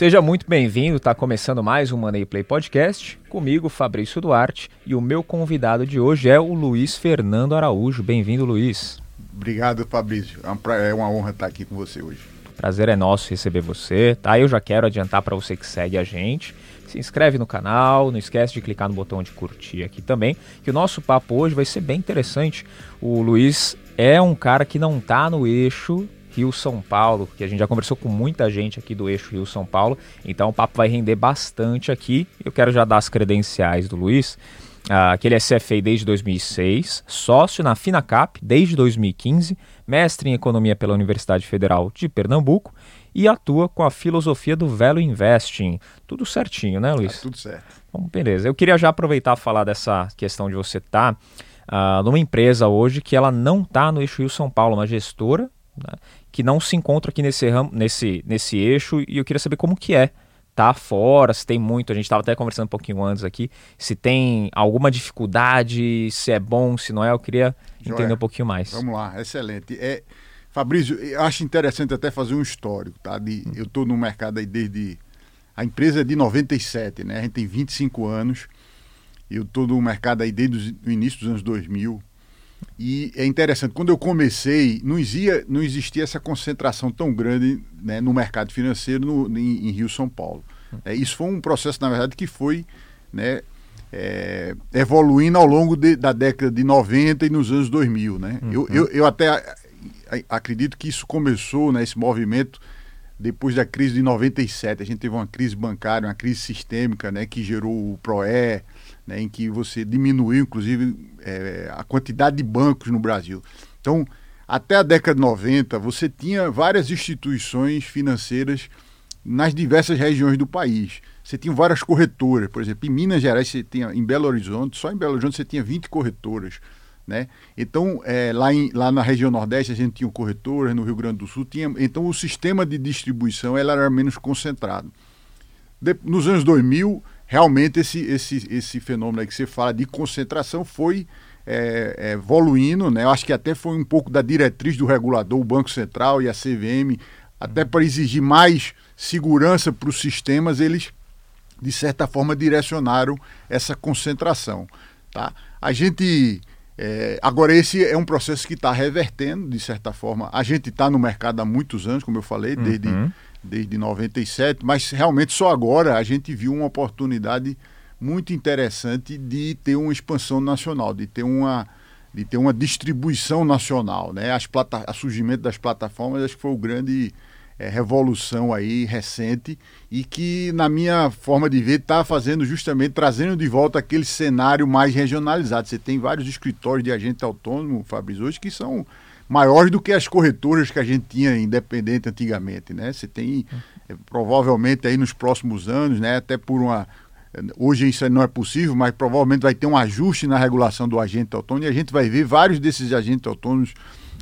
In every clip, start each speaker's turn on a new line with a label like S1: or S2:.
S1: Seja muito bem-vindo, está começando mais um Money Play Podcast, comigo, Fabrício Duarte, e o meu convidado de hoje é o Luiz Fernando Araújo. Bem-vindo, Luiz.
S2: Obrigado, Fabrício. É uma honra estar aqui com você hoje.
S1: Prazer é nosso receber você, tá? Eu já quero adiantar para você que segue a gente. Se inscreve no canal, não esquece de clicar no botão de curtir aqui também, que o nosso papo hoje vai ser bem interessante. O Luiz é um cara que não está no eixo Rio-São Paulo, que a gente já conversou com muita gente aqui do eixo Rio-São Paulo, então o papo vai render bastante aqui. Eu quero já dar as credenciais do Luiz, uh, que ele é CFA desde 2006, sócio na Finacap desde 2015, mestre em Economia pela Universidade Federal de Pernambuco e atua com a filosofia do Velo Investing. Tudo certinho, né, Luiz?
S2: Tá tudo certo.
S1: Bom, beleza. Eu queria já aproveitar e falar dessa questão de você estar tá, uh, numa empresa hoje que ela não está no eixo Rio São Paulo, uma gestora né, que não se encontra aqui nesse, nesse, nesse eixo e eu queria saber como que é tá fora, se tem muito, a gente estava até conversando um pouquinho antes aqui, se tem alguma dificuldade, se é bom, se não é, eu queria Joia. entender um pouquinho mais.
S2: Vamos lá, excelente. É, Fabrício, eu acho interessante até fazer um histórico, tá? De, hum. Eu estou no mercado aí desde... A empresa é de 97, né? A gente tem 25 anos. Eu estou no mercado aí desde o início dos anos 2000. E é interessante, quando eu comecei, não existia, não existia essa concentração tão grande né, no mercado financeiro no, em, em, Rio São Paulo. É, isso foi um processo, na verdade, que foi né, é, evoluindo ao longo de, da década de 90 e nos anos 2000. Né? Uhum. Eu, eu, eu, até acredito que isso começou, né, esse movimento, depois da crise de 97. A gente teve uma crise bancária, uma crise sistêmica né, que gerou o PROE, né, em que você diminuiu, inclusive, é, a quantidade de bancos no Brasil. Então, até a década de 90, você tinha várias instituições financeiras nas diversas regiões do país. Você tinha várias corretoras, por exemplo, em Minas Gerais, você tinha, em Belo Horizonte, só em Belo Horizonte você tinha 20 corretoras. Né? Então, é, lá, em, lá na região Nordeste, a gente tinha corretoras, no Rio Grande do Sul, tinha, então o sistema de distribuição ela era menos concentrado. De, nos anos 2000, realmente esse, esse, esse fenômeno que você fala de concentração foi é, é, evoluindo, né? Eu acho que até foi um pouco da diretriz do regulador, o Banco Central e a CVM, até para exigir mais segurança para os sistemas, eles de certa forma direcionaram essa concentração, tá? A gente é, agora esse é um processo que está revertendo de certa forma. A gente está no mercado há muitos anos, como eu falei, desde uhum desde 97, mas realmente só agora a gente viu uma oportunidade muito interessante de ter uma expansão nacional, de ter uma, de ter uma distribuição nacional. Né? As plata surgimento das plataformas acho que foi o grande é, revolução aí recente e que, na minha forma de ver, está fazendo justamente, trazendo de volta aquele cenário mais regionalizado. Você tem vários escritórios de agente autônomo, Fabrício, hoje que são maiores do que as corretoras que a gente tinha independente antigamente, né? Você tem é, provavelmente aí nos próximos anos, né? Até por uma hoje isso não é possível, mas provavelmente vai ter um ajuste na regulação do agente autônomo e a gente vai ver vários desses agentes autônomos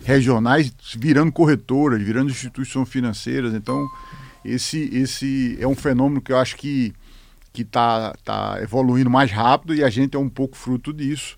S2: regionais virando corretoras, virando instituições financeiras. Então esse esse é um fenômeno que eu acho que que está tá evoluindo mais rápido e a gente é um pouco fruto disso.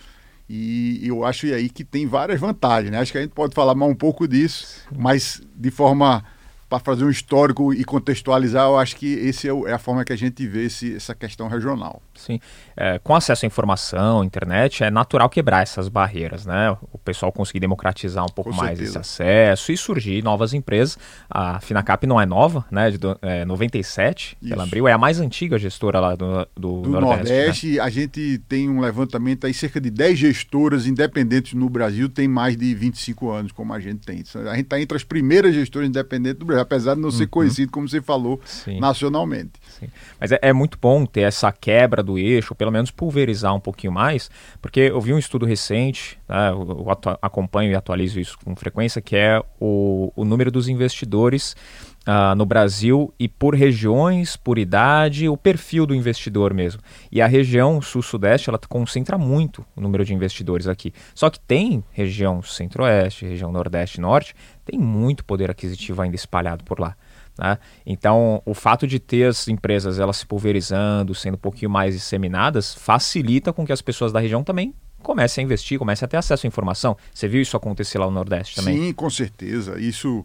S2: E eu acho aí que tem várias vantagens, né? Acho que a gente pode falar mais um pouco disso, mas de forma para fazer um histórico e contextualizar, eu acho que esse é, é a forma que a gente vê esse, essa questão regional.
S1: Sim. É, com acesso à informação, internet, é natural quebrar essas barreiras, né? O pessoal conseguir democratizar um pouco com mais certeza. esse acesso e surgir novas empresas. A Finacap não é nova, né? De é, 97, Isso. ela abriu, é a mais antiga gestora lá do, do,
S2: do Nordeste. Nordeste né? A gente tem um levantamento aí, cerca de 10 gestoras independentes no Brasil tem mais de 25 anos, como a gente tem. A gente está entre as primeiras gestoras independentes do Brasil apesar de não ser uhum. conhecido, como você falou, Sim. nacionalmente.
S1: Sim. Mas é, é, muito bom ter essa quebra do eixo, pelo menos pulverizar um pouquinho mais, porque eu vi um estudo recente, né, eu acompanho e atualizo isso com frequência, que é o, o número dos investidores Uh, no Brasil e por regiões, por idade, o perfil do investidor mesmo. E a região sul-sudeste ela concentra muito o número de investidores aqui. Só que tem região centro-oeste, região nordeste, norte, tem muito poder aquisitivo ainda espalhado por lá. Né? Então, o fato de ter as empresas elas se pulverizando, sendo um pouquinho mais disseminadas, facilita com que as pessoas da região também comecem a investir, comecem a ter acesso à informação. Você viu isso acontecer lá no Nordeste também?
S2: Sim, com certeza. Isso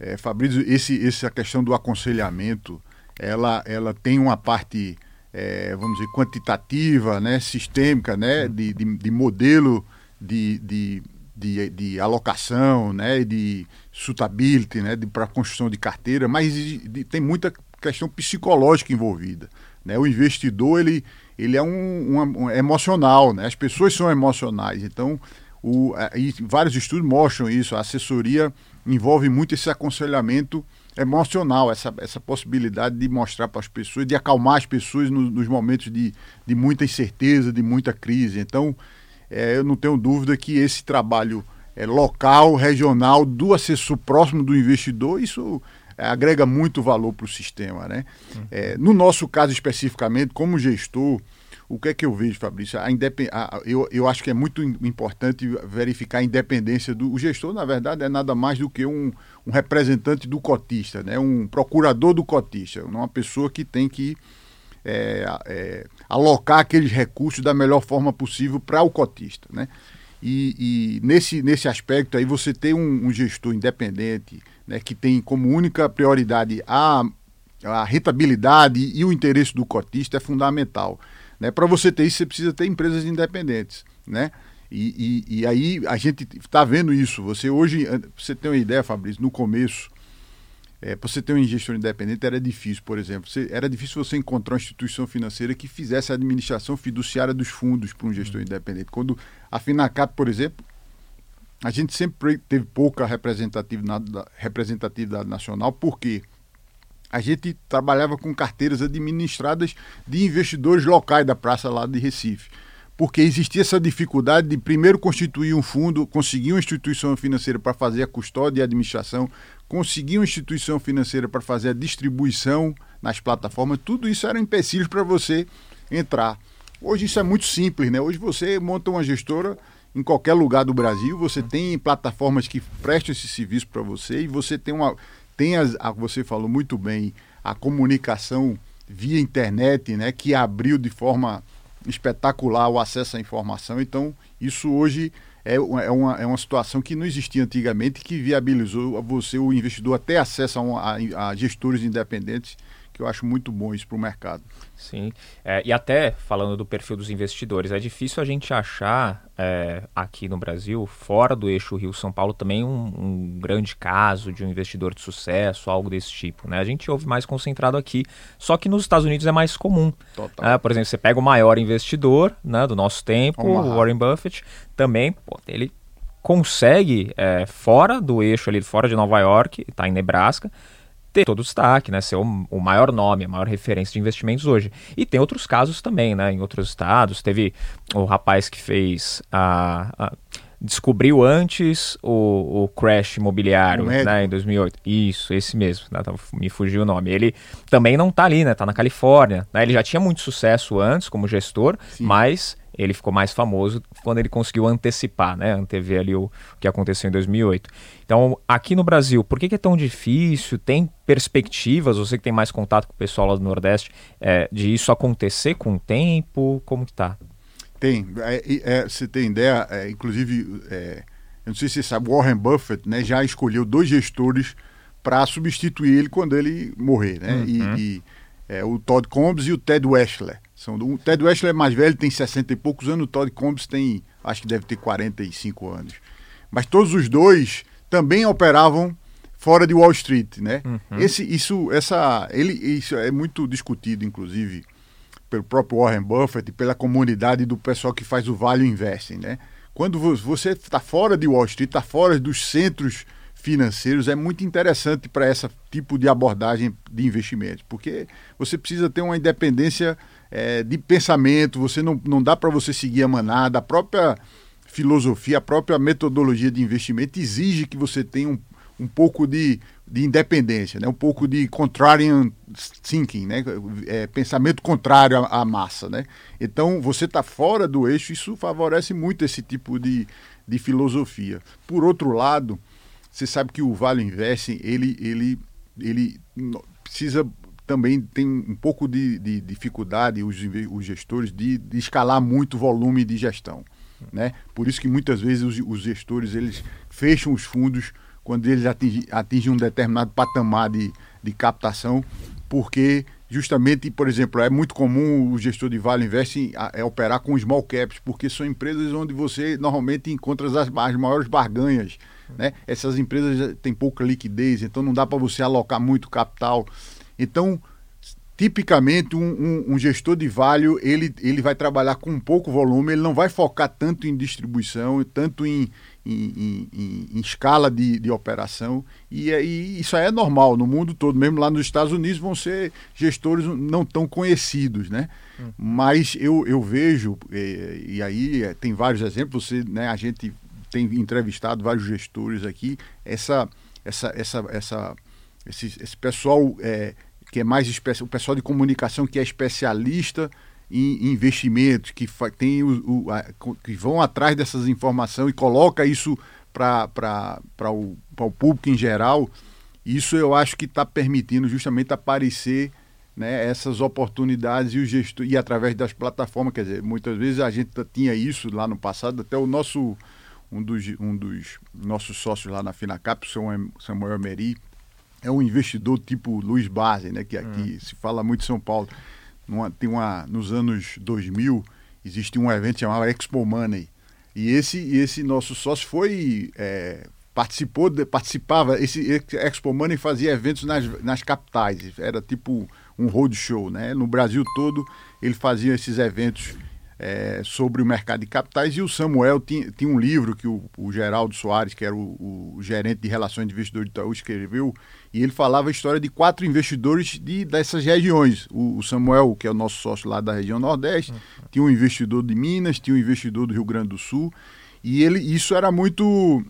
S2: é, Fabrício, esse, essa questão do aconselhamento ela, ela tem uma parte, é, vamos dizer, quantitativa, né, sistêmica, né, de, de, de modelo de, de, de, de, alocação, né, de suitability, né, para construção de carteira, mas de, tem muita questão psicológica envolvida. Né? O investidor ele, ele é um, um, um emocional, né? as pessoas são emocionais. Então, o, e vários estudos mostram isso. A assessoria envolve muito esse aconselhamento emocional, essa, essa possibilidade de mostrar para as pessoas, de acalmar as pessoas no, nos momentos de, de muita incerteza, de muita crise. Então, é, eu não tenho dúvida que esse trabalho é, local, regional, do assessor próximo do investidor, isso é, agrega muito valor para o sistema. Né? É, no nosso caso especificamente, como gestor, o que é que eu vejo, Fabrício? A independ... A, eu, eu acho que é muito importante verificar a independência do o gestor, na verdade, é nada mais do que um, um representante do cotista, né? um procurador do cotista, uma pessoa que tem que é, é, alocar aqueles recursos da melhor forma possível para o cotista. Né? E, e, nesse, nesse aspecto aí você tem um, um gestor independente, né, que tem como única prioridade a, a rentabilidade e o interesse do cotista é fundamental. Né? Para você ter isso, você precisa ter empresas independentes. Né? E, e, e aí a gente está vendo isso. Você hoje, você tem uma ideia, Fabrício, no começo, é, para você ter um gestor independente era difícil, por exemplo. Você, era difícil você encontrar uma instituição financeira que fizesse a administração fiduciária dos fundos para um gestor independente. Quando a Finacap, por exemplo, a gente sempre teve pouca representatividade, representatividade nacional, porque a gente trabalhava com carteiras administradas de investidores locais da praça lá de Recife. Porque existia essa dificuldade de primeiro constituir um fundo, conseguir uma instituição financeira para fazer a custódia e a administração, conseguir uma instituição financeira para fazer a distribuição nas plataformas, tudo isso era empecilhos para você entrar. Hoje isso é muito simples, né? Hoje você monta uma gestora em qualquer lugar do Brasil, você tem plataformas que prestam esse serviço para você e você tem uma tem as, a, você falou muito bem a comunicação via internet, né, que abriu de forma espetacular o acesso à informação. Então, isso hoje é, é, uma, é uma situação que não existia antigamente, que viabilizou você, o investidor, até acesso a, a, a gestores independentes que eu acho muito bom isso para o mercado.
S1: Sim, é, e até falando do perfil dos investidores, é difícil a gente achar é, aqui no Brasil, fora do eixo Rio-São Paulo, também um, um, grande caso de um investidor de sucesso, algo desse tipo. Né? A gente ouve mais concentrado aqui, só que nos Estados Unidos é mais comum. É, por exemplo, você pega o maior investidor né, do nosso tempo, o Warren Buffett, também pô, ele consegue, é, fora do eixo ali, fora de Nova York, está em Nebraska, ter todo o destaque, né? Ser o, o, maior nome, a maior referência de investimentos hoje. E tem outros casos também, né? Em outros estados, teve o rapaz que fez a, a descobriu antes o, o crash imobiliário, né, em 2008. Isso, esse mesmo, né, me fugiu o nome. Ele também não está ali, né, tá na Califórnia. Né, ele já tinha muito sucesso antes como gestor, Sim. mas ele ficou mais famoso quando ele conseguiu antecipar, né, antever ali o, o que aconteceu em 2008. Então, aqui no Brasil, por que, que, é tão difícil? Tem perspectivas, você que tem mais contato com o pessoal lá do Nordeste, é, de isso acontecer com o tempo? Como que tá?
S2: Tem. É, é, você tem ideia, é, inclusive, é, eu não sei se você sabe, Warren Buffett né, já escolheu dois gestores para substituir ele quando ele morrer, né? Uhum. E, e é, o Todd Combs e o Ted Weschler. São, o Ted Weschler é mais velho, tem 60 e poucos anos, o Todd Combs tem, acho que deve ter 45 anos. Mas todos os dois também operavam fora de Wall Street, né? Uhum. Esse, isso, essa, ele, isso é muito discutido, inclusive, pelo próprio Warren Buffett e pela comunidade do pessoal que faz o Value Investing, né? Quando você está fora de Wall Street, está fora dos centros financeiros, é muito interessante para esse tipo de abordagem de investimentos, porque você precisa ter uma independência é, de pensamento, você não, não dá para você seguir a manada, a própria filosofia, a própria metodologia de investimento exige que você tenha um, um pouco de, de independência, né? um pouco de contrarian thinking, né? É, pensamento contrário à, à, massa. Né? Então, você está fora do eixo, isso favorece muito esse tipo de, de filosofia. Por outro lado, você sabe que o Vale Investing, ele, ele, ele precisa também tem um pouco de, de dificuldade, os, os gestores, de, de, escalar muito o volume de gestão. Né? Por isso que muitas vezes os, os gestores eles fecham os fundos quando eles atingem, atingem um determinado patamar de, de captação, porque justamente, por exemplo, é muito comum o gestor de Vale Invest é operar com small caps, porque são empresas onde você normalmente encontra as, as maiores barganhas. Né? Essas empresas têm pouca liquidez, então não dá para você alocar muito capital. Então, tipicamente, um, um, um, gestor de value ele, ele vai trabalhar com pouco volume, ele não vai focar tanto em distribuição, tanto em, em, em, em escala de, de operação. E, e, isso aí é normal no mundo todo, mesmo lá nos Estados Unidos vão ser gestores não tão conhecidos, né? Hum. Mas eu, eu vejo, e, e aí é, tem vários exemplos, você, né, a gente tem entrevistado vários gestores aqui, essa, essa, essa, essa, esse, esse pessoal é, que é mais o pessoal de comunicação que é especialista em investimentos, que tem o, o a, que vão atrás dessas informações e coloca isso para o, o público em geral, isso eu acho que está permitindo justamente aparecer né, essas oportunidades e o gestor, e através das plataformas, quer dizer, muitas vezes a gente tinha isso lá no passado, até o nosso um dos, um dos nossos sócios lá na Finacap, o Samuel Meri, é um investidor tipo Luiz Barzi, né, que aqui hum. se fala muito em São Paulo. Numa, tem uma, nos anos 2000, existia um evento chamado Expo Money. E esse, esse nosso sócio foi. É, participou, de, participava. Esse Expo Money fazia eventos nas, nas capitais. Era tipo um roadshow, né? No Brasil todo ele fazia esses eventos é, sobre o mercado de capitais e o Samuel tinha, tinha um livro que o, o Geraldo Soares, que era o, o, gerente de relações de investidores de Itaú, escreveu e ele falava a história de quatro investidores de, dessas regiões. O, o Samuel, que é o nosso sócio lá da região Nordeste, uhum. tinha um investidor de Minas, tinha um investidor do Rio Grande do Sul e ele isso era muito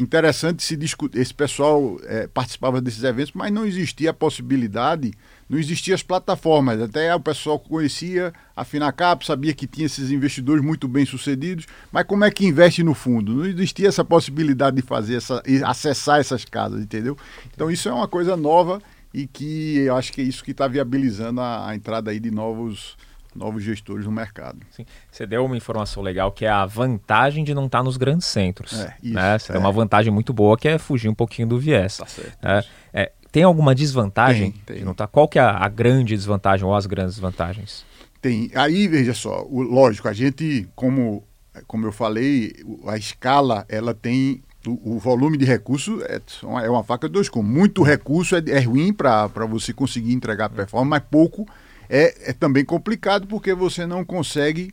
S2: interessante se discutir. Esse pessoal é, participava desses eventos, mas não existia a possibilidade não existiam as plataformas. Até o pessoal conhecia a Finacap, sabia que tinha esses investidores muito bem sucedidos, mas como é que investe no fundo? Não existia essa possibilidade de fazer essa, acessar essas casas, entendeu? Então isso é uma coisa nova e que eu acho que é isso que está viabilizando a, a entrada aí de novos novos gestores no mercado.
S1: Sim. Você deu uma informação legal que é a vantagem de não estar tá nos grandes centros. É, isso, né? Você é. tem uma vantagem muito boa que é fugir um pouquinho do viés. Tá certo, é, é, tem alguma desvantagem? Tem, tem. não tá? Qual que é a, a, grande desvantagem ou as grandes vantagens?
S2: Tem. Aí, veja só, o, lógico, a gente, como, como eu falei, a escala, ela tem o, o volume de recursos é, é uma faca de dois com Muito recurso é, é ruim para você conseguir entregar performance, mas pouco é, é também complicado porque você não consegue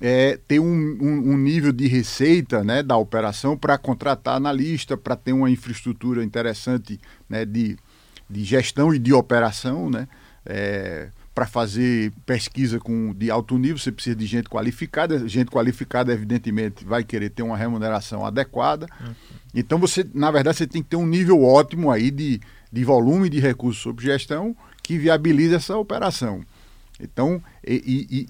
S2: é, ter um, um, um, nível de receita né, da operação para contratar analista, para ter uma infraestrutura interessante né, de, de gestão e de operação, né? É, para fazer pesquisa com, de alto nível, você precisa de gente qualificada. Gente qualificada, evidentemente, vai querer ter uma remuneração adequada. Uhum. Então, você, na verdade, você tem que ter um nível ótimo aí de, de volume de recursos sob gestão que viabilize essa operação. Então, e,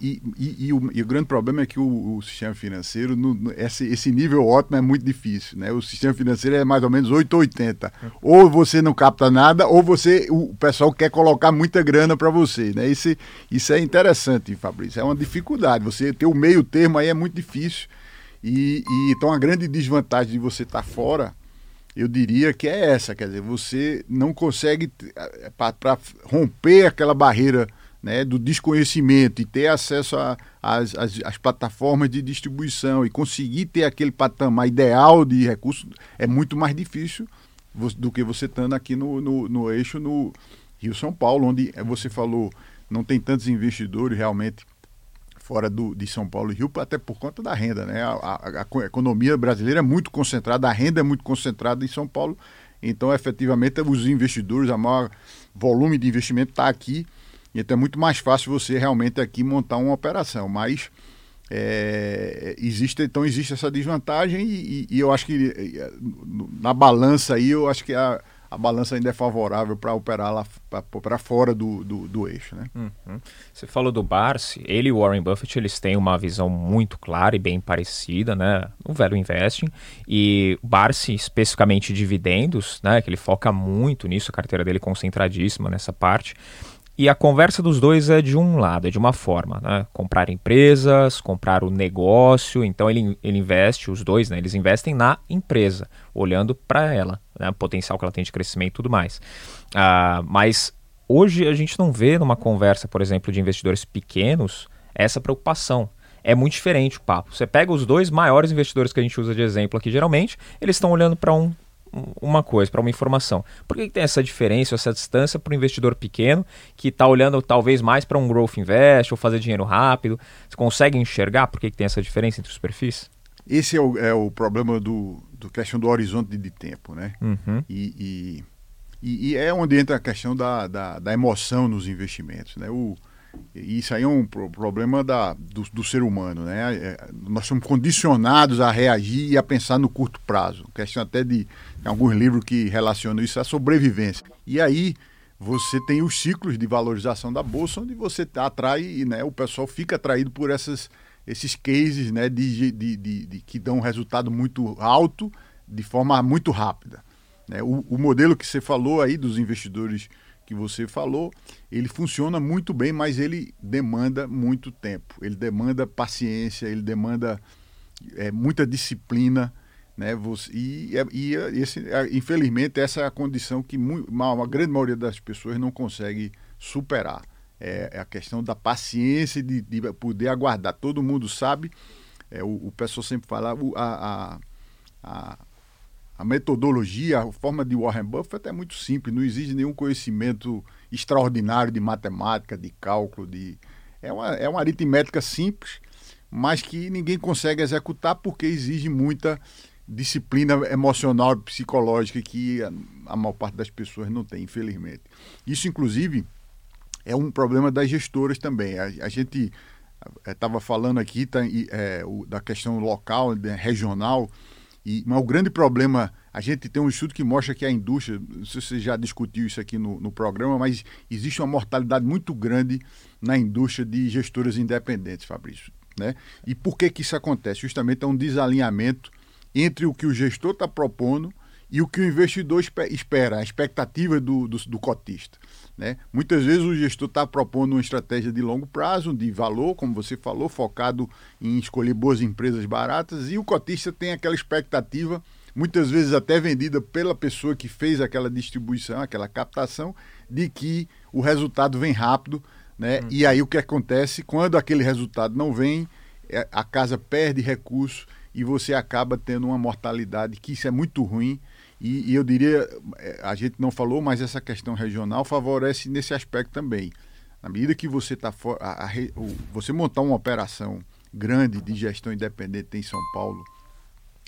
S2: e, e, o, e, o, grande problema é que o, o sistema financeiro, no, no, esse, esse, nível ótimo é muito difícil. Né? O sistema financeiro é mais ou menos 8 ou 80. Ou você não capta nada, ou você o pessoal quer colocar muita grana para você. Né? Isso, isso é interessante, Fabrício. É uma dificuldade. Você ter o meio termo aí é muito difícil. E, então, a grande desvantagem de você estar tá fora eu diria que é essa, quer dizer, você não consegue, eh, para romper aquela barreira né, do desconhecimento e ter acesso às plataformas de distribuição e conseguir ter aquele patamar ideal de recursos é muito mais difícil do que você estando aqui no, no, no eixo no Rio São Paulo, onde você falou não tem tantos investidores realmente fora do, de São Paulo e Rio, até por conta da renda. Né? A, a, a, economia brasileira é muito concentrada, a renda é muito concentrada em São Paulo, então efetivamente os investidores, a maior volume de investimento está aqui então é muito mais fácil você realmente aqui montar uma operação. Mas é, existe, então existe essa desvantagem e, e, eu acho que na balança aí, eu acho que a, a balança ainda é favorável para operar lá para fora do, do, do, eixo. Né?
S1: Uhum. Você falou do Barsi, ele e o Warren Buffett eles têm uma visão muito clara e bem parecida, né? O velho investing e o Barsi especificamente dividendos, né? Que ele foca muito nisso, a carteira dele concentradíssima nessa parte. E a conversa dos dois é de um lado, é de uma forma, né? Comprar empresas, comprar o negócio. Então ele, ele investe, os dois, né? Eles investem na empresa, olhando para ela, né? O potencial que ela tem de crescimento e tudo mais. Uh, mas hoje a gente não vê numa conversa, por exemplo, de investidores pequenos essa preocupação. É muito diferente o papo. Você pega os dois maiores investidores que a gente usa de exemplo aqui, geralmente, eles estão olhando para um, uma coisa, para uma informação. Por que, que, tem essa diferença, essa distância para o investidor pequeno que está olhando talvez mais para um growth invest ou fazer dinheiro rápido? Você consegue enxergar por que, que tem essa diferença entre os perfis?
S2: Esse é o, é o problema do, do questão do horizonte de, tempo, né?
S1: Uhum.
S2: E, e, e, é onde entra a questão da, da, da emoção nos investimentos, né? O, isso aí é um problema da, do, do ser humano, né? É, nós somos condicionados a reagir e a pensar no curto prazo. Questão até de alguns livros que relacionam isso à sobrevivência. E aí você tem os ciclos de valorização da bolsa, onde você atrai, né? O pessoal fica atraído por essas esses cases né, de, de, de, de, que dão um resultado muito alto de forma muito rápida. Né? O, o, modelo que você falou aí dos investidores que você falou, ele funciona muito bem, mas ele demanda muito tempo, ele demanda paciência, ele demanda é, muita disciplina. Né? Você, e, e esse, infelizmente essa é a condição que uma, grande maioria das pessoas não consegue superar é, é, a questão da paciência de, de poder aguardar. Todo mundo sabe, é, o, o pessoal sempre fala, a, a, a, metodologia, a forma de Warren Buffett é muito simples, não exige nenhum conhecimento extraordinário de matemática, de cálculo, de é uma, é uma aritmética simples, mas que ninguém consegue executar porque exige muita disciplina emocional e psicológica que a, a maior parte das pessoas não tem, infelizmente. Isso, inclusive, é um problema das gestoras também. A, a gente estava eh, falando aqui tá, é, o, da questão local, né, regional, e, mas o grande problema, a gente tem um estudo que mostra que a indústria, não sei se você já discutiu isso aqui no, no programa, mas existe uma mortalidade muito grande na indústria de gestoras independentes, Fabrício. Né? E por que, que isso acontece? Justamente é um desalinhamento entre o que o gestor está propondo e o que o investidor espera, a expectativa do, do, do cotista. Né? Muitas vezes o gestor está propondo uma estratégia de longo prazo, de valor, como você falou, focado em escolher boas empresas baratas, e o cotista tem aquela expectativa, muitas vezes até vendida pela pessoa que fez aquela distribuição, aquela captação, de que o resultado vem rápido. Né? Hum. E aí o que acontece? Quando aquele resultado não vem, é, a casa perde recurso e você acaba tendo uma mortalidade que isso é muito ruim e, e, eu diria, é, a gente não falou, mas essa questão regional favorece nesse aspecto também. Na medida que você está você montar uma operação grande de gestão independente em São Paulo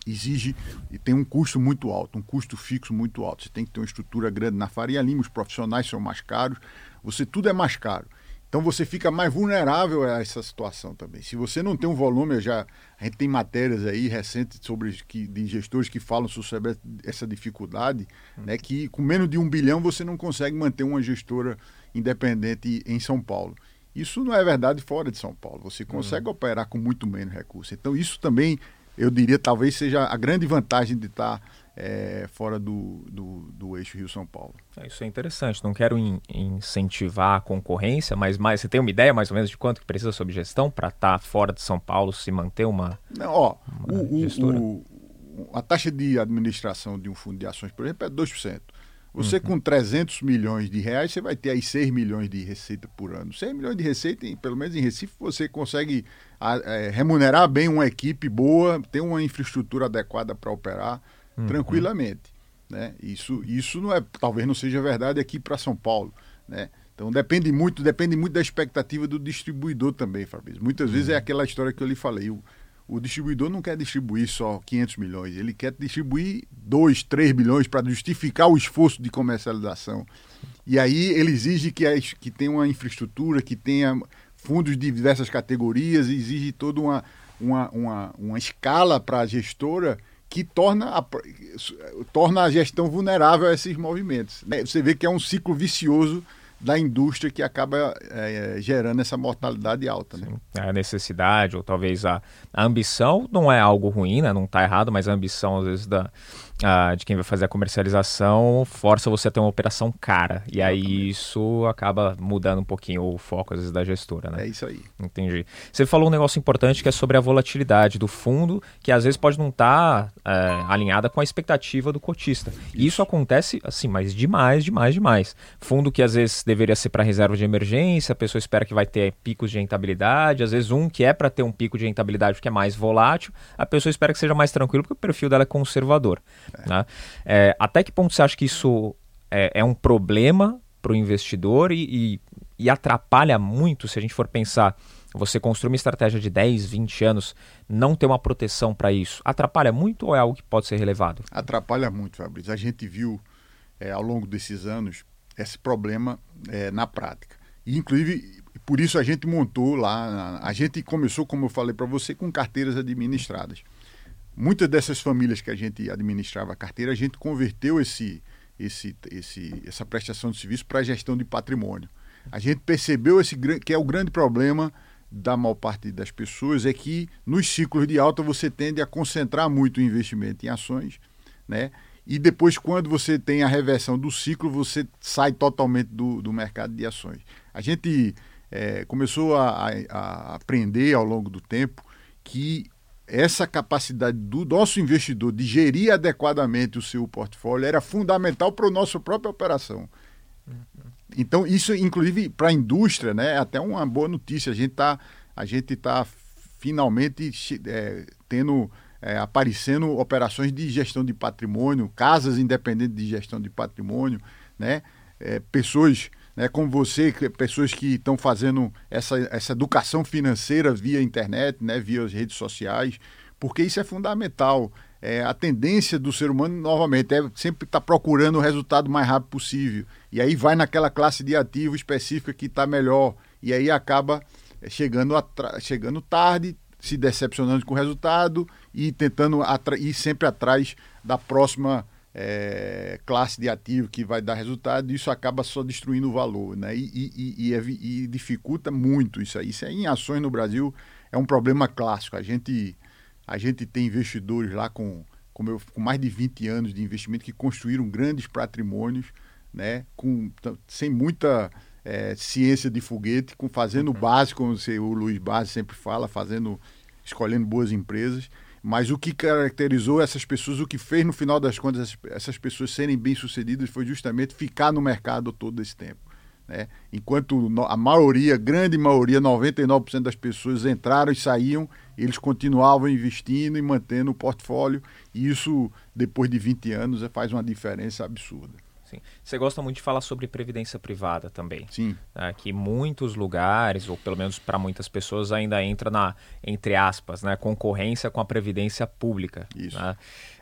S2: exige e tem um custo muito alto, um custo fixo muito alto. Você tem que ter uma estrutura grande na Faria Lima, os profissionais são mais caros, você tudo é mais caro. Então você fica mais vulnerável a essa situação também. Se você não tem um volume, já a gente tem matérias aí recentes sobre que, de gestores que falam sobre essa dificuldade, hum. né, que com menos de um bilhão você não consegue manter uma gestora independente em São Paulo. Isso não é verdade fora de São Paulo. Você consegue hum. operar com muito menos recursos. Então isso também, eu diria, talvez seja a grande vantagem de estar é, fora do, do, do, eixo Rio-São Paulo.
S1: É, isso é interessante. Não quero in, incentivar a concorrência, mas mais, você tem uma ideia mais ou menos de quanto que precisa sobre gestão para estar tá fora de São Paulo, se manter uma,
S2: Não, ó, uma o, gestora? O, a taxa de administração de um fundo de ações, por exemplo, é 2%. Você uhum. com 300 milhões de reais, você vai ter aí 6 milhões de receita por ano. 6 milhões de receita, pelo menos em Recife, você consegue é, remunerar bem uma equipe boa, ter uma infraestrutura adequada para operar uhum. tranquilamente. Né? Isso, isso não é, talvez não seja verdade aqui para São Paulo. Né? Então depende muito, depende muito da expectativa do distribuidor também, Fabrício. Muitas uhum. vezes é aquela história que eu lhe falei. O, o distribuidor não quer distribuir só 500 milhões, ele quer distribuir 2, 3 bilhões para justificar o esforço de comercialização. E aí ele exige que, que tenha uma infraestrutura, que tenha fundos de diversas categorias, exige toda uma, uma, uma, uma escala para a gestora que torna a, torna a gestão vulnerável a esses movimentos. Né? Você vê que é um ciclo vicioso da indústria que acaba é, gerando essa mortalidade alta. Né?
S1: A necessidade, ou talvez a, a ambição, não é algo ruim, né? não está errado, mas a ambição, às vezes, da, ah, de quem vai fazer a comercialização força você a ter uma operação cara. E aí isso acaba mudando um pouquinho o foco, às vezes, da gestora, né?
S2: É isso aí.
S1: Entendi. Você falou um negócio importante que é sobre a volatilidade do fundo, que às vezes pode não estar tá, é, alinhada com a expectativa do cotista. Isso. E isso acontece, assim, mas demais, demais, demais. Fundo que às vezes deveria ser para reserva de emergência, a pessoa espera que vai ter picos de rentabilidade, às vezes um que é para ter um pico de rentabilidade porque é mais volátil, a pessoa espera que seja mais tranquilo porque o perfil dela é conservador. É. Né? É, até que ponto você acha que isso é, é um problema para o investidor e, e, e, atrapalha muito se a gente for pensar você construir uma estratégia de 10, 20 anos, não ter uma proteção para isso, atrapalha muito ou é algo que pode ser relevado?
S2: Atrapalha muito, Fabrício. A gente viu é, ao longo desses anos esse problema é, na prática. E, inclusive, por isso a gente montou lá, a gente começou, como eu falei para você, com carteiras administradas. Muitas dessas famílias que a gente administrava a carteira, a gente converteu esse, esse, esse, essa prestação de serviço para a gestão de patrimônio. A gente percebeu esse, que é o grande problema da maior parte das pessoas é que nos ciclos de alta você tende a concentrar muito o investimento em ações, né? E depois, quando você tem a reversão do ciclo, você sai totalmente do, do mercado de ações. A gente é, começou a, a, aprender ao longo do tempo que essa capacidade do nosso investidor de gerir adequadamente o seu portfólio era fundamental para a nossa própria operação. Então, isso, inclusive, para a indústria, né, é até uma boa notícia. A gente está tá finalmente é, tendo é, aparecendo operações de gestão de patrimônio, casas independentes de gestão de patrimônio, né, é, pessoas né, como você, pessoas que estão fazendo essa, essa educação financeira via internet, né, via as redes sociais, porque isso é fundamental. É, a tendência do ser humano, novamente, é sempre estar tá procurando o resultado mais rápido possível. E aí vai naquela classe de ativo específica que está melhor. E aí acaba é, chegando, chegando tarde, se decepcionando com o resultado e tentando ir sempre atrás da próxima é, classe de ativo que vai dar resultado, isso acaba só destruindo o valor, né? E, e, e, e, dificulta muito isso aí. Isso aí em ações no Brasil é um problema clássico. A gente, a gente tem investidores lá com, com, eu, com mais de 20 anos de investimento que construíram grandes patrimônios, né? Com, sem muita é, ciência de foguete, com fazendo o uhum. básico, como o Luiz Base sempre fala, fazendo, escolhendo boas empresas mas o que caracterizou essas pessoas, o que fez no final das contas essas pessoas serem bem-sucedidas foi justamente ficar no mercado todo esse tempo. Né? Enquanto a maioria, grande maioria, 99% das pessoas entraram e saíam, eles continuavam investindo e mantendo o portfólio, e isso, depois de 20 anos, faz uma diferença absurda.
S1: Sim. Você gosta muito de falar sobre previdência privada também.
S2: Sim.
S1: Né? Que muitos lugares, ou pelo menos para muitas pessoas, ainda entra na, entre aspas, né, concorrência com a previdência pública.
S2: Isso.
S1: Né?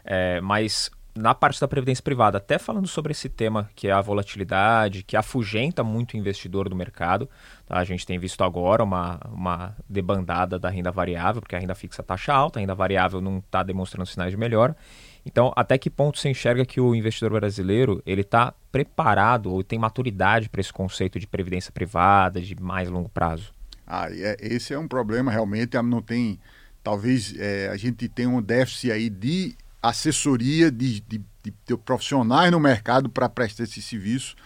S1: É, mas na parte da previdência privada, até falando sobre esse tema que é a volatilidade, que afugenta muito o investidor do mercado. Tá? A gente tem visto agora uma, uma debandada da renda variável, porque a renda fixa taxa alta, a renda variável não está demonstrando sinais de melhora. Então, até que ponto você enxerga que o investidor brasileiro ele está preparado ou tem maturidade para esse conceito de previdência privada de mais longo prazo?
S2: Ah, é, esse é um problema realmente. Não tem, talvez é, a gente tenha um déficit aí de assessoria de, de, de, de profissionais no mercado para prestar esse serviço.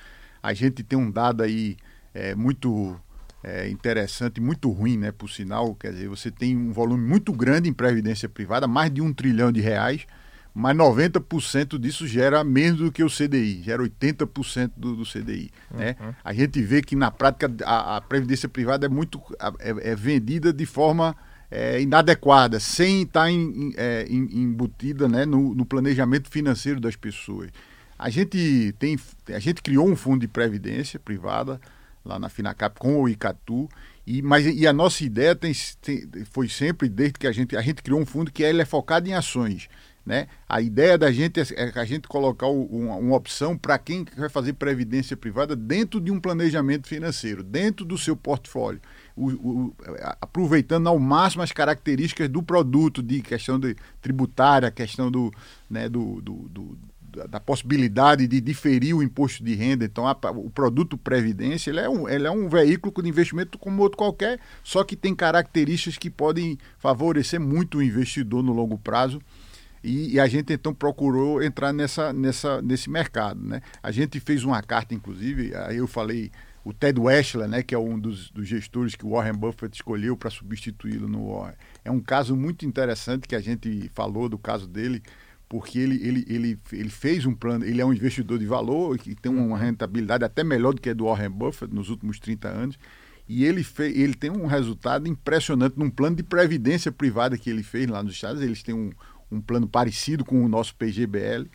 S2: A gente tem um dado aí é, muito é, interessante, muito ruim, né, por sinal. Quer dizer, você tem um volume muito grande em previdência privada, mais de um trilhão de reais mas 90% disso gera menos do que o CDI, gera 80% do, do CDI. Uhum. Né? A gente vê que na prática a, a previdência privada é muito é, é vendida de forma é, inadequada, sem estar em, é, embutida né, no, no, planejamento financeiro das pessoas. A gente tem, a gente criou um fundo de previdência privada lá na Finacap com o Icatu e, mas, e a nossa ideia tem, tem, foi sempre, desde que a gente, a gente criou um fundo que ele é focado em ações. Né? A ideia da gente é, é a gente colocar uma, uma opção para quem vai fazer previdência privada dentro de um planejamento financeiro, dentro do seu portfólio, o, o, aproveitando ao máximo as características do produto, de questão de tributária, questão do, né, do, do, do da possibilidade de diferir o imposto de renda. Então, a, o produto Previdência ele é, um, ele é um veículo de investimento como outro qualquer, só que tem características que podem favorecer muito o investidor no longo prazo E, e, a gente então procurou entrar nessa, nessa, nesse mercado. Né? A gente fez uma carta, inclusive, aí eu falei, o Ted Weschler, né, que é um dos, dos gestores que o Warren Buffett escolheu para substituí-lo no Warren. É um caso muito interessante que a gente falou do caso dele, porque ele, ele, ele, ele fez um plano, ele é um investidor de valor que tem uma rentabilidade até melhor do que a do Warren Buffett nos últimos 30 anos. E ele, fez, ele tem um resultado impressionante num plano de previdência privada que ele fez lá nos Estados. Eles têm um, um plano parecido com o nosso PGBL,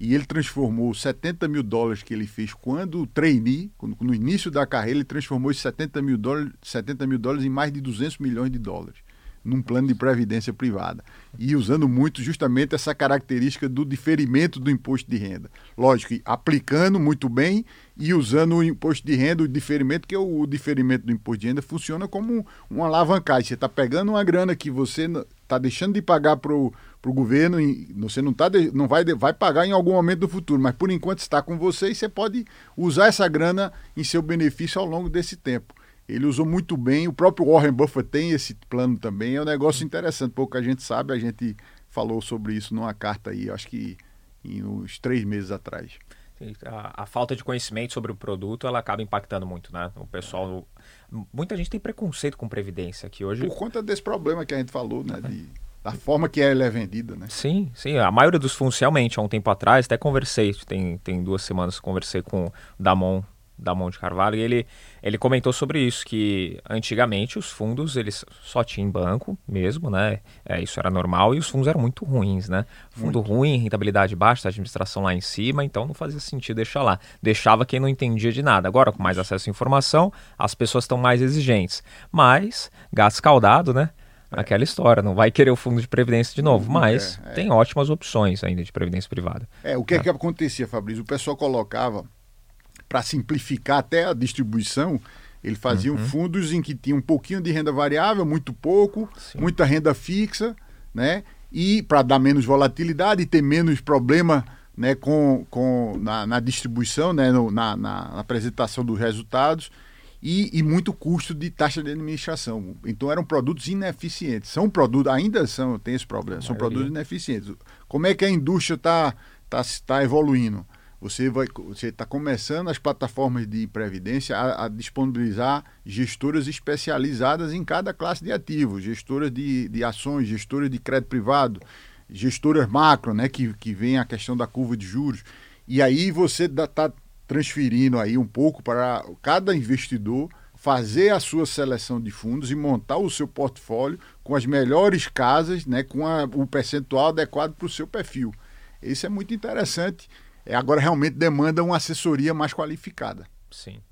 S2: e ele transformou 70 mil dólares que ele fez quando trainee, no início da carreira, ele transformou esses 70 mil, dólares, 70 mil dólares em mais de 200 milhões de dólares num plano de previdência privada. E usando muito justamente essa característica do diferimento do imposto de renda. Lógico aplicando muito bem e usando o imposto de renda, o diferimento, que é o, diferimento do imposto de renda funciona como uma alavancagem. Você está pegando uma grana que você está deixando de pagar para o governo, você não, tá, não vai, vai pagar em algum momento do futuro, mas por enquanto está com você e você pode usar essa grana em seu benefício ao longo desse tempo. Ele usou muito bem, o próprio Warren Buffett tem esse plano também, é um negócio interessante, pouca gente sabe, a gente falou sobre isso numa carta aí, acho que em uns três meses atrás.
S1: A, a, falta de conhecimento sobre o produto ela acaba impactando muito, né? O pessoal, muita gente tem preconceito com previdência que hoje.
S2: Por conta desse problema que a gente falou, né? De, da forma que ela é vendida, né?
S1: Sim, sim. A maioria dos fundos realmente, há um tempo atrás, até conversei, tem, tem duas semanas conversei com o Damon da Monte Carvalho, e ele, ele comentou sobre isso, que antigamente os fundos eles só tinham banco mesmo, né? É, isso era normal, e os fundos eram muito ruins, né? Fundo muito. ruim, rentabilidade baixa, administração lá em cima, então não fazia sentido deixar lá. Deixava quem não entendia de nada. Agora, com mais acesso à informação, as pessoas estão mais exigentes. Mas, gás escaldado, né? É. Aquela história, não vai querer o fundo de previdência de novo, mas é, é. tem ótimas opções ainda de previdência privada.
S2: É, o que é, é que acontecia, Fabrício? O pessoal colocava para simplificar até a distribuição, ele fazia uhum. fundos em que tinha um pouquinho de renda variável, muito pouco, Sim. muita renda fixa, né? E para dar menos volatilidade e ter menos problema né, com, com, na, na distribuição, né, no, na, na, apresentação dos resultados e, e, muito custo de taxa de administração. Então eram produtos ineficientes. São produtos, ainda são, tem esse problema, são produtos ineficientes. Como é que a indústria está tá, tá evoluindo? Você vai, você está começando as plataformas de previdência a, a, disponibilizar gestoras especializadas em cada classe de ativos, gestoras de, de ações, gestoras de crédito privado, gestoras macro, né, que, que vem a questão da curva de juros. E aí você está transferindo aí um pouco para cada investidor fazer a sua seleção de fundos e montar o seu portfólio com as melhores casas, né, com a, o percentual adequado para o seu perfil. Isso é muito interessante é, agora realmente demanda uma assessoria mais qualificada.
S1: Sim.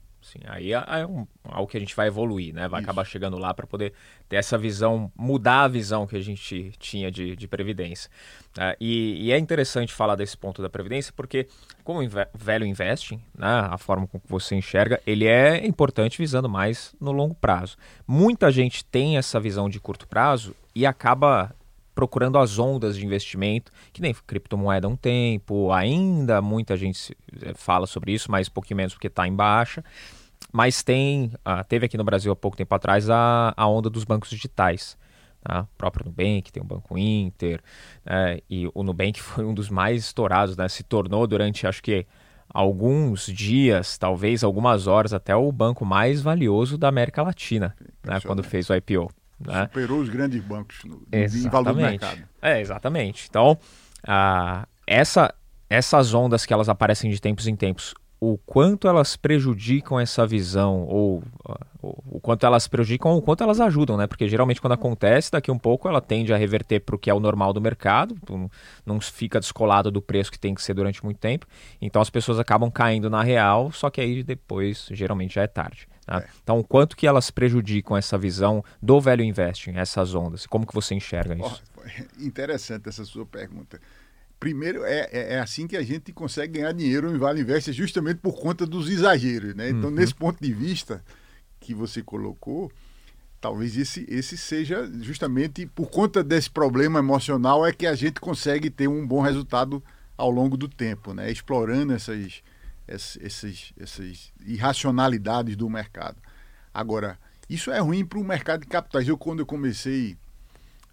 S1: Aí é, é um, algo que a gente vai evoluir, né? Vai Isso. acabar chegando lá para poder ter essa visão, mudar a visão que a gente tinha de, de previdência. Uh, e, e, é interessante falar desse ponto da previdência, porque como o velho investing, né, a forma como você enxerga, ele é importante visando mais no longo prazo. Muita gente tem essa visão de curto prazo e acaba procurando as ondas de investimento, que nem criptomoeda há um tempo, ainda muita gente fala sobre isso, mas pouquinho menos porque está em baixa. Mas tem, ah, teve aqui no Brasil há pouco tempo atrás a, a onda dos bancos digitais. Tá? O próprio Nubank, tem o Banco Inter, né? e o Nubank foi um dos mais estourados, né? se tornou durante, acho que, alguns dias, talvez algumas horas, até o banco mais valioso da América Latina, né? quando fez o IPO.
S2: Né? Superou os grandes bancos no, em valor do mercado.
S1: É, exatamente. Então, ah, essa, essas ondas que elas aparecem de tempos em tempos, o quanto elas prejudicam essa visão, ou uh, o quanto elas prejudicam ou o quanto elas ajudam, né? Porque geralmente quando acontece, daqui um pouco ela tende a reverter para o que é o normal do mercado, não fica descolado do preço que tem que ser durante muito tempo. Então as pessoas acabam caindo na real, só que aí depois geralmente já é tarde. Tá? É. Então, quanto que elas prejudicam essa visão do velho investing, essas ondas? Como que você enxerga isso?
S2: Oh, interessante essa sua pergunta. Primeiro, é, é, é, assim que a gente consegue ganhar dinheiro em Vale Invest, justamente por conta dos exageros. Né? Então, uhum. nesse ponto de vista que você colocou, talvez esse, esse seja justamente por conta desse problema emocional é que a gente consegue ter um bom resultado ao longo do tempo, né? explorando essas, essas, essas irracionalidades do mercado. Agora, isso é ruim para o mercado de capitais. Eu, quando eu comecei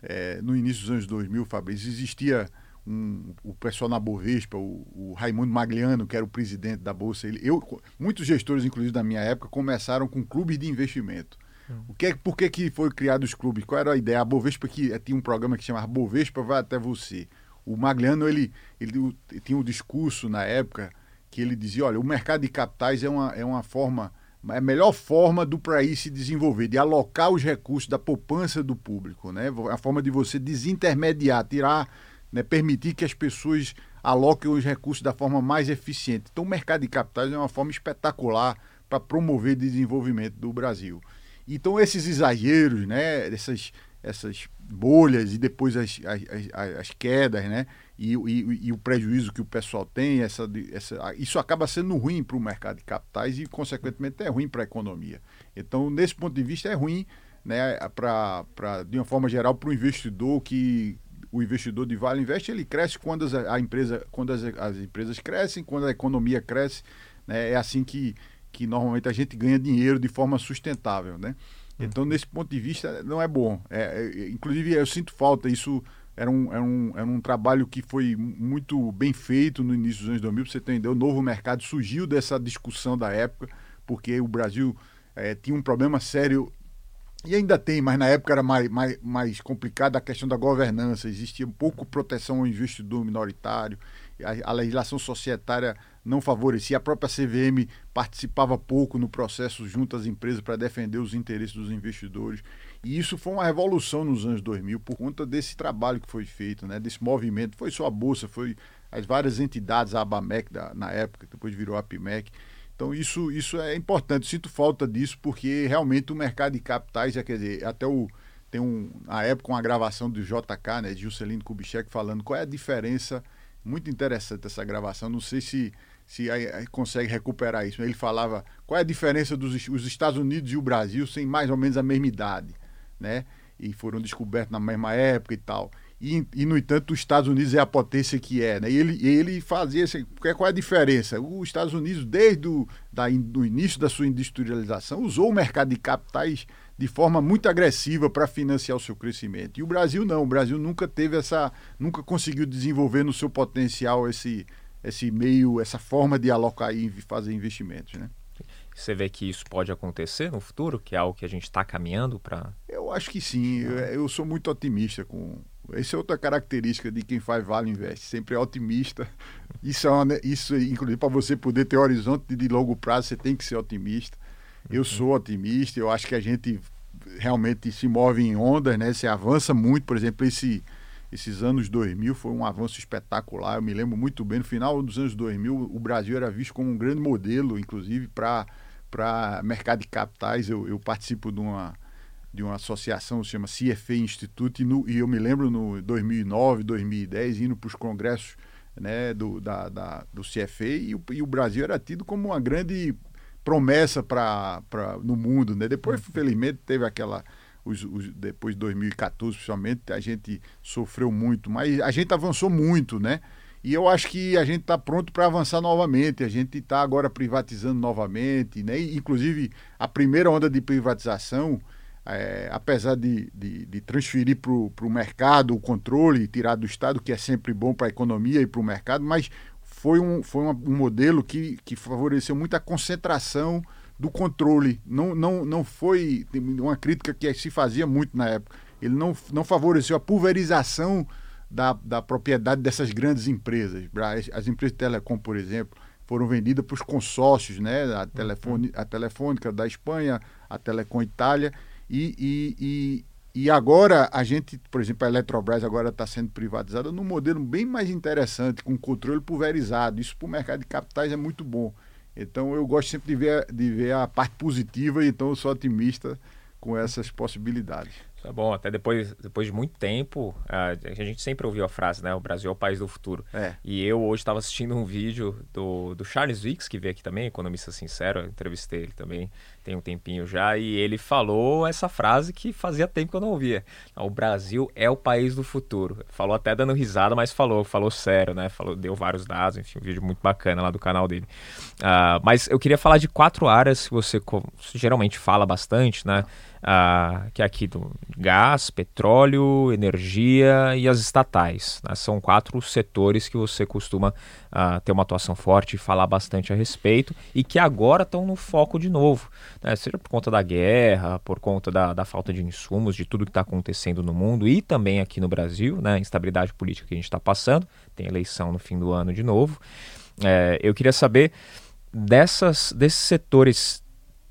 S2: é, no início dos anos 2000, Fabrício, existia um, o pessoal na Bovespa, o, o, Raimundo Magliano, que era o presidente da Bolsa, ele, eu, muitos gestores, inclusive da minha época, começaram com clubes de investimento. Hum. O que, é, por que, que foi criado os clubes? Qual era a ideia? A Bovespa que eh, tinha um programa que chamava Bovespa vai até você. O Magliano ele, ele tinha um discurso na época que ele dizia, olha, o mercado de capitais é uma, é uma forma, é a melhor forma do país se desenvolver, de alocar os recursos da poupança do público, né? A forma de você desintermediar, tirar né, permitir que as pessoas aloquem os recursos da forma mais eficiente. Então, o mercado de capitais é uma forma espetacular para promover o desenvolvimento do Brasil. Então, esses exageros, né, essas, essas bolhas e depois as, as, as quedas, né, e, e, e, o prejuízo que o pessoal tem, essa, essa, isso acaba sendo ruim para o mercado de capitais e, consequentemente, é ruim para a economia. Então, nesse ponto de vista, é ruim, né, pra, pra, de uma forma geral, para o investidor que o investidor de Vale Invest ele cresce quando as, a empresa, quando as, as empresas crescem, quando a economia cresce. Né? É assim que, que normalmente a gente ganha dinheiro de forma sustentável. Né? Hum. Então, nesse ponto de vista, não é bom. É, é, inclusive, eu sinto falta. Isso era um, era, um, era um trabalho que foi muito bem feito no início dos anos 2000. Para você entender, o novo mercado surgiu dessa discussão da época, porque o Brasil é, tinha um problema sério e ainda tem, mas na época era mais, mais, mais complicada a questão da governança, existia pouco proteção ao investidor minoritário, a, a, legislação societária não favorecia, a própria CVM participava pouco no processo junto às empresas para defender os interesses dos investidores. E isso foi uma revolução nos anos 2000 por conta desse trabalho que foi feito, né, desse movimento. Foi só a Bolsa, foi as várias entidades, a ABAMEC da, na época, depois virou a APMEC então isso, isso é importante, sinto falta disso, porque realmente o mercado de capitais, já quer dizer, até o. Tem um, na época uma gravação do JK, né, de Juscelino Kubitschek, falando qual é a diferença. Muito interessante essa gravação. Não sei se, se consegue recuperar isso. Ele falava qual é a diferença dos os Estados Unidos e o Brasil sem mais ou menos a mesma idade, né? E foram descobertos na mesma época e tal. E, e, no entanto, os Estados Unidos é a potência que é. Né? E ele, ele fazia. Assim, qual é a diferença? Os Estados Unidos, desde o da, do início da sua industrialização, usou o mercado de capitais de forma muito agressiva para financiar o seu crescimento. E o Brasil não. O Brasil nunca teve essa. nunca conseguiu desenvolver no seu potencial esse, esse meio, essa forma de alocar e fazer investimentos. Né?
S1: Você vê que isso pode acontecer no futuro, que é algo que a gente está caminhando para.
S2: Eu acho que sim. Eu, eu sou muito otimista com, essa é outra característica de quem faz Vale Invest, sempre é otimista. Isso, é uma, isso inclusive, para você poder ter horizonte de longo prazo, você tem que ser otimista. Eu uhum. sou otimista, eu acho que a gente realmente se move em ondas, né? Se avança muito, por exemplo, esse, esses anos 2000 foi um avanço espetacular. Eu me lembro muito bem, no final dos anos 2000, o Brasil era visto como um grande modelo, inclusive, para mercado de capitais. Eu, eu participo de uma de uma associação que se chama CFA Institute, e, no, e eu me lembro no 2009, 2010, indo para os congressos né, do, da, da, do CFA, e o, e o Brasil era tido como uma grande promessa para no mundo. Né? Depois, uhum. felizmente, teve aquela. Os, os, depois de 2014, principalmente, a gente sofreu muito, mas a gente avançou muito, né? E eu acho que a gente está pronto para avançar novamente. A gente está agora privatizando novamente, né? E, inclusive, a primeira onda de privatização é, apesar de, de, de transferir para o mercado o controle, tirar do Estado, que é sempre bom para a economia e para o mercado, mas foi um, foi um modelo que, que favoreceu muito a concentração do controle. Não, não, não foi uma crítica que se fazia muito na época. Ele não, não favoreceu a pulverização da, da propriedade dessas grandes empresas. As empresas de telecom, por exemplo, foram vendidas para os consórcios, né? a, telefone, a Telefônica da Espanha, a Telecom Itália, e, e, e, e agora a gente, por exemplo, a Eletrobras agora está sendo privatizada num modelo bem mais interessante, com controle pulverizado. Isso para o mercado de capitais é muito bom. Então eu gosto sempre de ver, de ver a parte positiva, então eu sou otimista com essas possibilidades.
S1: Tá bom, até depois, depois de muito tempo, a gente sempre ouviu a frase, né? O Brasil é o país do futuro. É. E eu hoje estava assistindo um vídeo do, do Charles Wicks, que veio aqui também, economista sincero, eu entrevistei ele também, tem um tempinho já, e ele falou essa frase que fazia tempo que eu não ouvia. O Brasil é o país do futuro. Falou até dando risada, mas falou, falou sério, né? Falou, deu vários dados, enfim, um vídeo muito bacana lá do canal dele. Uh, mas eu queria falar de quatro áreas que você geralmente fala bastante, né? Uh, que é aqui do gás, petróleo, energia e as estatais. Né? São quatro setores que você costuma uh, ter uma atuação forte e falar bastante a respeito e que agora estão no foco de novo, né? seja por conta da guerra, por conta da, da falta de insumos, de tudo que está acontecendo no mundo e também aqui no Brasil, né? a instabilidade política que a gente está passando, tem eleição no fim do ano de novo. É, eu queria saber dessas, desses setores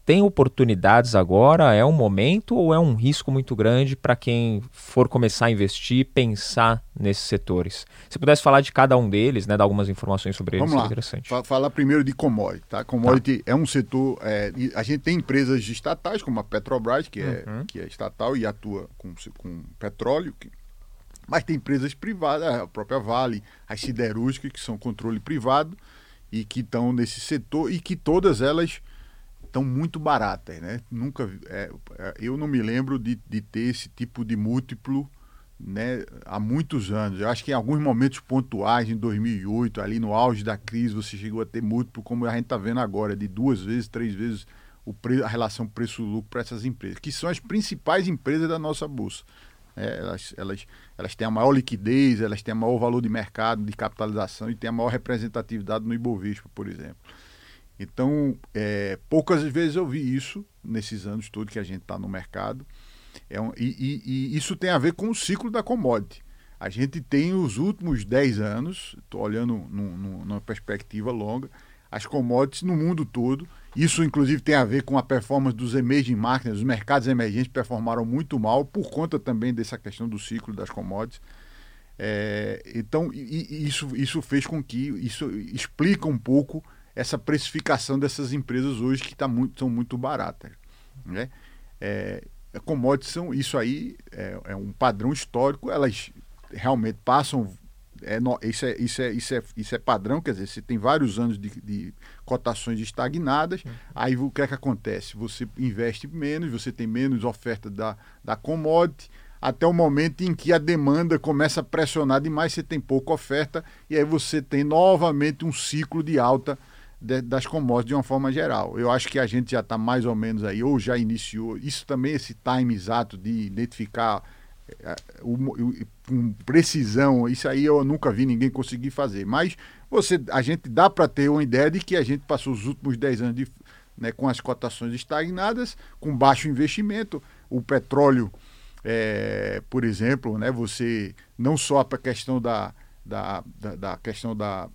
S1: tem oportunidades agora? É um momento ou é um risco muito grande para quem for começar a investir, pensar nesses setores? Se pudesse falar de cada um deles, né, dar algumas informações sobre eles,
S2: Vamos lá.
S1: interessante.
S2: Falar primeiro de commodity. Tá? Commodity tá. é um setor. É, a gente tem empresas estatais, como a Petrobras, que é, uhum. que é estatal e atua com, com petróleo, que, mas tem empresas privadas, a própria Vale, as siderúrgicas, que são controle privado e que estão nesse setor e que todas elas estão muito baratas, né? Nunca, é, é, eu não me lembro de, de ter esse tipo de múltiplo, né? Há muitos anos. Eu acho que em alguns momentos pontuais, em 2008, ali no auge da crise, você chegou a ter múltiplo, como a gente está vendo agora, de duas vezes, três vezes o a relação preço-lucro para essas empresas, que são as principais empresas da nossa bolsa. É, elas, elas, elas têm a maior liquidez, elas têm o maior valor de mercado, de capitalização e têm a maior representatividade no Ibovespa, por exemplo. Então, é, poucas vezes eu vi isso nesses anos todos que a gente está no mercado. É um, e, e, e, isso tem a ver com o ciclo da commodity. A gente tem os últimos 10 anos, estou olhando num, num, numa perspectiva longa, as commodities no mundo todo. Isso, inclusive, tem a ver com a performance dos emerging markets. Os mercados emergentes performaram muito mal por conta também dessa questão do ciclo das commodities. É, então, isso, isso fez com que isso explica um pouco essa precificação dessas empresas hoje que tá muito, são muito baratas. Né? É, commodities são isso aí é, é, um padrão histórico, elas realmente passam. É, isso, é, isso, é, isso, é, isso é padrão, quer dizer, você tem vários anos de, de cotações estagnadas, aí o que é que acontece? Você investe menos, você tem menos oferta da, da commodity, até o momento em que a demanda começa a pressionar demais, você tem pouca oferta, e aí você tem novamente um ciclo de alta de, das commodities de uma forma geral. Eu acho que a gente já está mais ou menos aí, ou já iniciou, isso também, esse time exato de identificar é, com precisão, isso aí eu nunca vi ninguém conseguir fazer. Mas você, a gente dá para ter uma ideia de que a gente passou os últimos 10 anos de, né, com as cotações estagnadas, com baixo investimento, o petróleo, é, por exemplo, né, você não só para a questão da, da, da, da questão da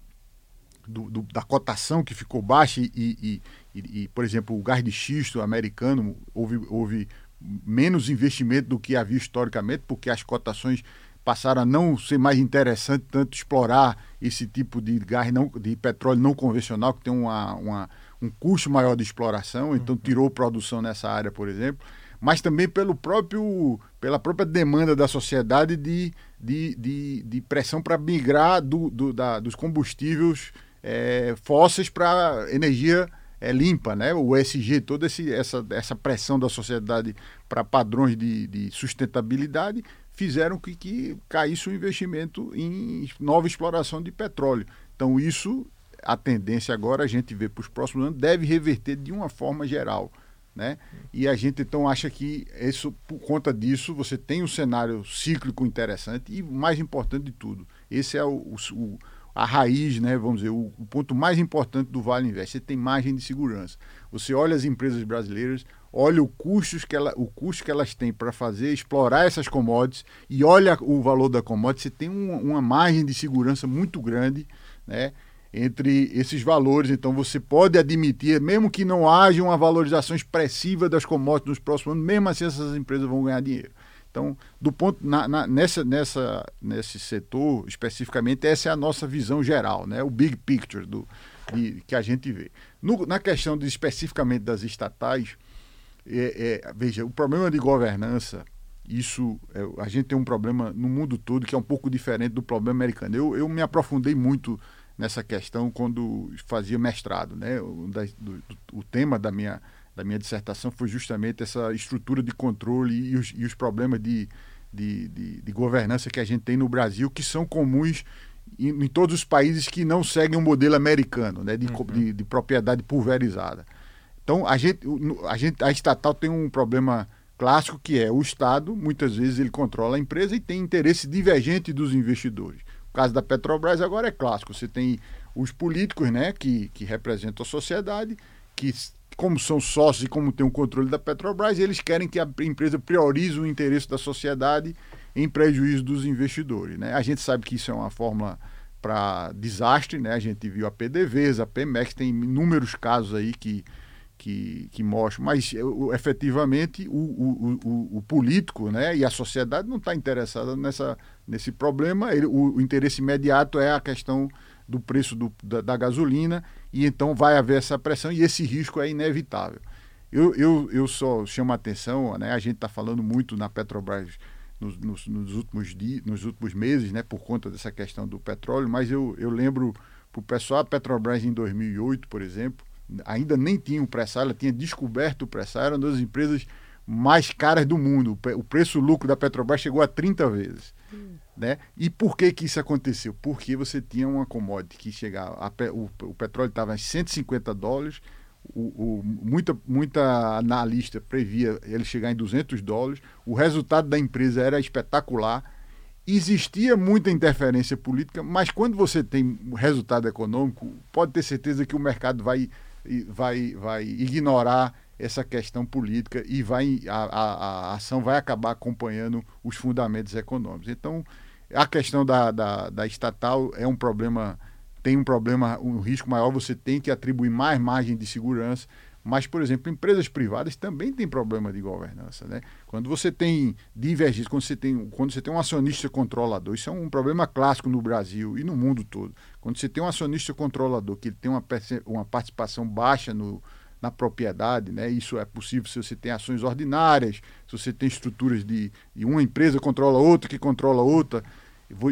S2: do, do, da cotação que ficou baixa e, e, e, e, por exemplo, o gás de xisto americano houve, houve menos investimento do que havia historicamente, porque as cotações passaram a não ser mais interessante tanto explorar esse tipo de gás não, de petróleo não convencional que tem uma, uma um custo maior de exploração, então uhum. tirou produção nessa área, por exemplo, mas também pelo próprio pela própria demanda da sociedade de, de, de, de pressão para migrar do, do, da, dos combustíveis é, fósseis para energia é, limpa, né? O ESG, toda esse, essa, essa pressão da sociedade para padrões de, de, sustentabilidade fizeram que, que caísse o investimento em nova exploração de petróleo. Então, isso, a tendência agora, a gente vê para os próximos anos, deve reverter de uma forma geral. Né? E a gente então acha que isso, por conta disso você tem um cenário cíclico interessante e mais importante de tudo, esse é o, o, a raiz, né, vamos dizer, o, o, ponto mais importante do Vale Invest. Você tem margem de segurança. Você olha as empresas brasileiras, olha o, custos que ela, o custo que elas têm para fazer, explorar essas commodities e olha o valor da commodity, você tem um, uma margem de segurança muito grande, né? Entre esses valores, então você pode admitir, mesmo que não haja uma valorização expressiva das commodities nos próximos anos, mesmo assim essas empresas vão ganhar dinheiro. Então, do ponto na, na, nessa, nessa, nesse setor especificamente, essa é a nossa visão geral, né? o big picture do, de, que a gente vê. No, na questão de, especificamente das estatais, é, é, veja, o problema de governança, isso é, a gente tem um problema no mundo todo que é um pouco diferente do problema americano. Eu, eu me aprofundei muito nessa questão quando fazia mestrado, né? O, da, do, o tema da minha da minha dissertação foi justamente essa estrutura de controle e os, e os problemas de, de, de, de, governança que a gente tem no Brasil, que são comuns em, em todos os países que não seguem o um modelo americano, né, de, uhum. de, de, propriedade pulverizada. Então, a gente, a gente, a estatal tem um problema clássico que é o Estado, muitas vezes ele controla a empresa e tem interesse divergente dos investidores. O caso da Petrobras agora é clássico. Você tem os políticos, né, que, que representam a sociedade, que como são sócios e como tem o controle da Petrobras, eles querem que a empresa priorize o interesse da sociedade em prejuízo dos investidores. Né? A gente sabe que isso é uma fórmula para desastre, né? A gente viu a PDVSA, a Pemex, tem inúmeros casos aí que, que, que mostram, mas efetivamente o, o, o, o, político né, e a sociedade não está interessada nessa, nesse problema. Ele, o interesse imediato é a questão do preço do, da, da, gasolina, e então vai haver essa pressão e esse risco é inevitável. Eu, eu, eu só chamo a atenção, né, a gente está falando muito na Petrobras nos, nos, nos, últimos dias, nos últimos meses, né, por conta dessa questão do petróleo, mas eu, eu lembro para o pessoal, a Petrobras em 2008, por exemplo, ainda nem tinha o pré-sal, ela tinha descoberto o pré-sal, era uma das empresas mais caras do mundo. O preço-lucro da Petrobras chegou a 30 vezes. Hum. Né? E por que, que isso aconteceu? Porque você tinha uma commodity que chegava, o, o, petróleo estava em 150 dólares, o, o, muita, muita analista previa ele chegar em 200 dólares, o resultado da empresa era espetacular, existia muita interferência política, mas quando você tem resultado econômico, pode ter certeza que o mercado vai, vai, vai ignorar essa questão política e vai a, a, a ação vai acabar acompanhando os fundamentos econômicos. Então, a questão da, da, da, estatal é um problema, tem um problema, um risco maior, você tem que atribuir mais margem de segurança. Mas, por exemplo, empresas privadas também têm problema de governança. Né? Quando você tem divergência, quando você tem, quando você tem um acionista controlador, isso é um problema clássico no Brasil e no mundo todo. Quando você tem um acionista controlador que tem uma, uma participação baixa no, na propriedade, né? Isso é possível se você tem ações ordinárias, se você tem estruturas de, de uma empresa controla outra, que controla outra,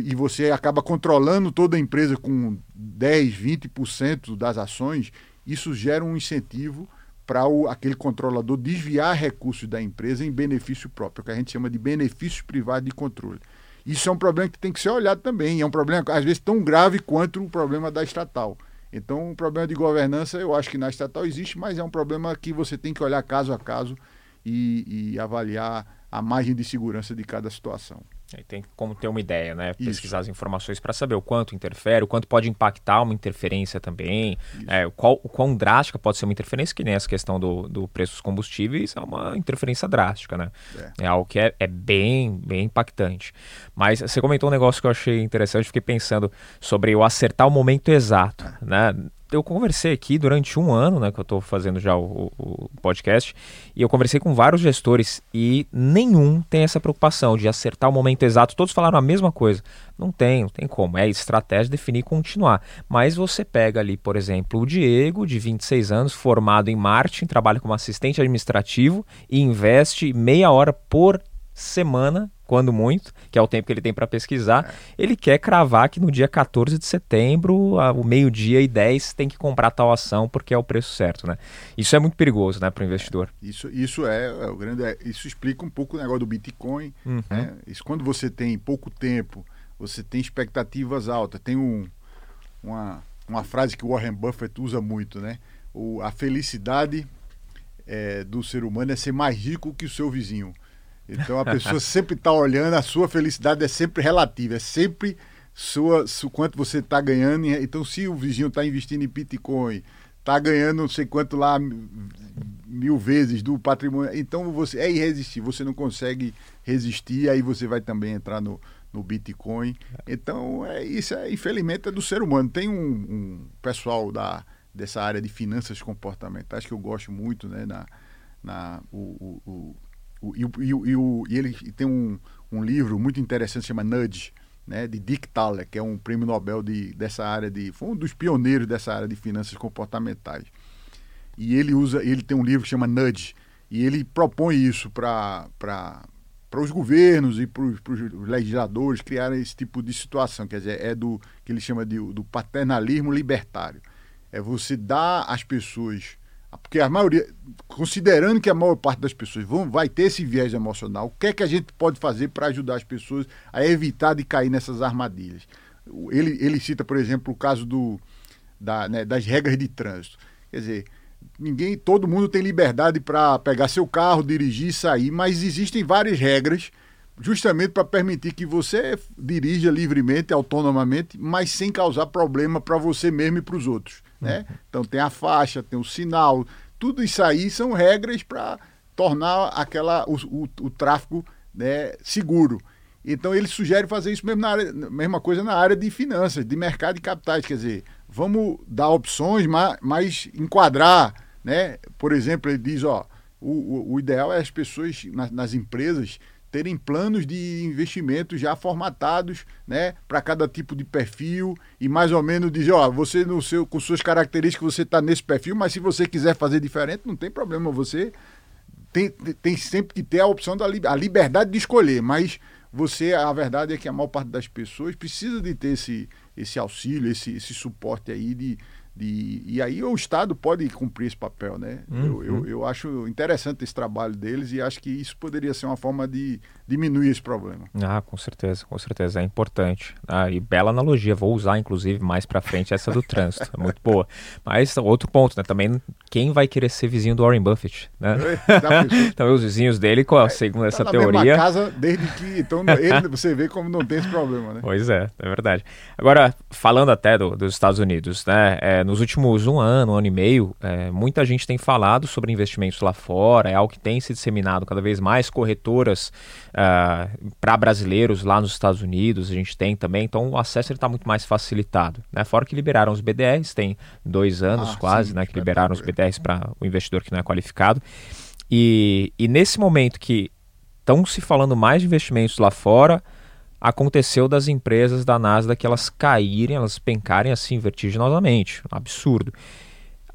S2: e você acaba controlando toda a empresa com 10, 20% das ações, isso gera um incentivo para aquele controlador desviar recursos da empresa em benefício próprio, que a gente chama de benefício privado de controle. Isso é um problema que tem que ser olhado também, é um problema às vezes tão grave quanto o problema da estatal. Então, um problema de governança, eu acho que na estatal existe, mas é um problema que você tem que olhar caso a caso e, e avaliar a margem de segurança de cada situação.
S1: Aí tem como ter uma ideia, né? Pesquisar Isso. as informações para saber o quanto interfere, o quanto pode impactar uma interferência também, é, qual, o quão drástica pode ser uma interferência, que nem essa questão do, do preço dos combustíveis é uma interferência drástica, né? É, é algo que é, é, bem, bem impactante. Mas você comentou um negócio que eu achei interessante, fiquei pensando sobre o acertar o momento exato, é. né? Eu conversei aqui durante um ano, né, que eu estou fazendo já o, o, podcast, e eu conversei com vários gestores e nenhum tem essa preocupação de acertar o momento exato. Todos falaram a mesma coisa. Não tem, não tem como. É estratégia definir e continuar. Mas você pega ali, por exemplo, o Diego, de 26 anos, formado em marketing, trabalha como assistente administrativo e investe meia hora por semana quando muito, que é o tempo que ele tem para pesquisar, é. ele quer cravar que no dia 14 de setembro, ao meio-dia e 10, tem que comprar tal ação porque é o preço certo, né? Isso é muito perigoso, né, para o investidor.
S2: É. Isso, isso é, é, o grande, é, isso explica um pouco o negócio do Bitcoin. Uhum. Né? Isso quando você tem pouco tempo, você tem expectativas altas. Tem um, uma, uma frase que o Warren Buffett usa muito, né? O, a felicidade é, do ser humano é ser mais rico que o seu vizinho. Então a pessoa sempre está olhando, a sua felicidade é sempre relativa, é sempre sua, sua quanto você está ganhando. Então, se o vizinho está investindo em Bitcoin, está ganhando não sei quanto lá mil vezes do patrimônio, então você é irresistível, você não consegue resistir, aí você vai também entrar no, no Bitcoin. Então, é isso, é, infelizmente, é do ser humano. Tem um, um pessoal da, dessa área de finanças comportamentais que eu gosto muito, né? Na, na, o, o, o, e, e, e, e ele tem um, um livro muito interessante, chama Nudge, né, de Dick Thaler, que é um prêmio Nobel de, dessa área de. Foi um dos pioneiros dessa área de finanças comportamentais. E ele usa, ele tem um livro que chama Nudge, e ele propõe isso para os governos e para os legisladores criarem esse tipo de situação, quer dizer, é do que ele chama de do paternalismo libertário. É você dar às pessoas porque a maioria, considerando que a maior parte das pessoas vão, vai ter esse viés emocional, o que é que a gente pode fazer para ajudar as pessoas a evitar de cair nessas armadilhas? Ele, ele cita, por exemplo, o caso do, da, né, das regras de trânsito. Quer dizer, ninguém, todo mundo tem liberdade para pegar seu carro, dirigir, sair, mas existem várias regras justamente para permitir que você dirija livremente, autonomamente, mas sem causar problema para você mesmo e para os outros. Né? Então tem a faixa, tem o sinal, tudo isso aí são regras para tornar aquela, o, o, o tráfego né, seguro. Então ele sugere fazer isso mesmo na área, mesma coisa na área de finanças, de mercado de capitais, quer dizer, vamos dar opções, mas, mas enquadrar, né? Por exemplo, ele diz, ó, o, o, o ideal é as pessoas nas, nas empresas terem planos de investimento já formatados, né, para cada tipo de perfil e mais ou menos dizer, ó, você no seu com suas características você está nesse perfil, mas se você quiser fazer diferente, não tem problema, você tem, tem sempre que ter a opção da a liberdade de escolher, mas você, a verdade é que a maior parte das pessoas precisa de ter esse, esse auxílio, esse, esse suporte aí de, de, e aí o Estado pode cumprir esse papel, né? Uhum. Eu, eu, eu, acho interessante esse trabalho deles e acho que isso poderia ser uma forma de diminuir esse problema.
S1: Ah, com certeza, com certeza, é importante. Ah, e bela analogia, vou usar inclusive mais para frente essa do trânsito, é muito boa. Mas outro ponto, né? Também quem vai querer ser vizinho do Warren Buffett, né? então os vizinhos dele, é, segundo tá essa
S2: na
S1: teoria...
S2: Mesma casa desde que, então ele, você vê como não tem esse problema, né?
S1: Pois é, é verdade. Agora, falando até do, dos Estados Unidos, né? É, nos últimos um ano, um ano e meio, é, muita gente tem falado sobre investimentos lá fora, é algo que tem se disseminado cada vez mais, corretoras uh, ah, para brasileiros lá nos Estados Unidos, a gente tem também, então o acesso está muito mais facilitado. Né? Fora que liberaram os BDRs, tem dois anos ah, quase, sim, né, que liberaram os BDRs para o investidor que não é qualificado. E, e nesse momento que estão se falando mais de investimentos lá fora, aconteceu das empresas da Nasdaq que elas caírem, elas pencarem assim vertiginosamente, um absurdo.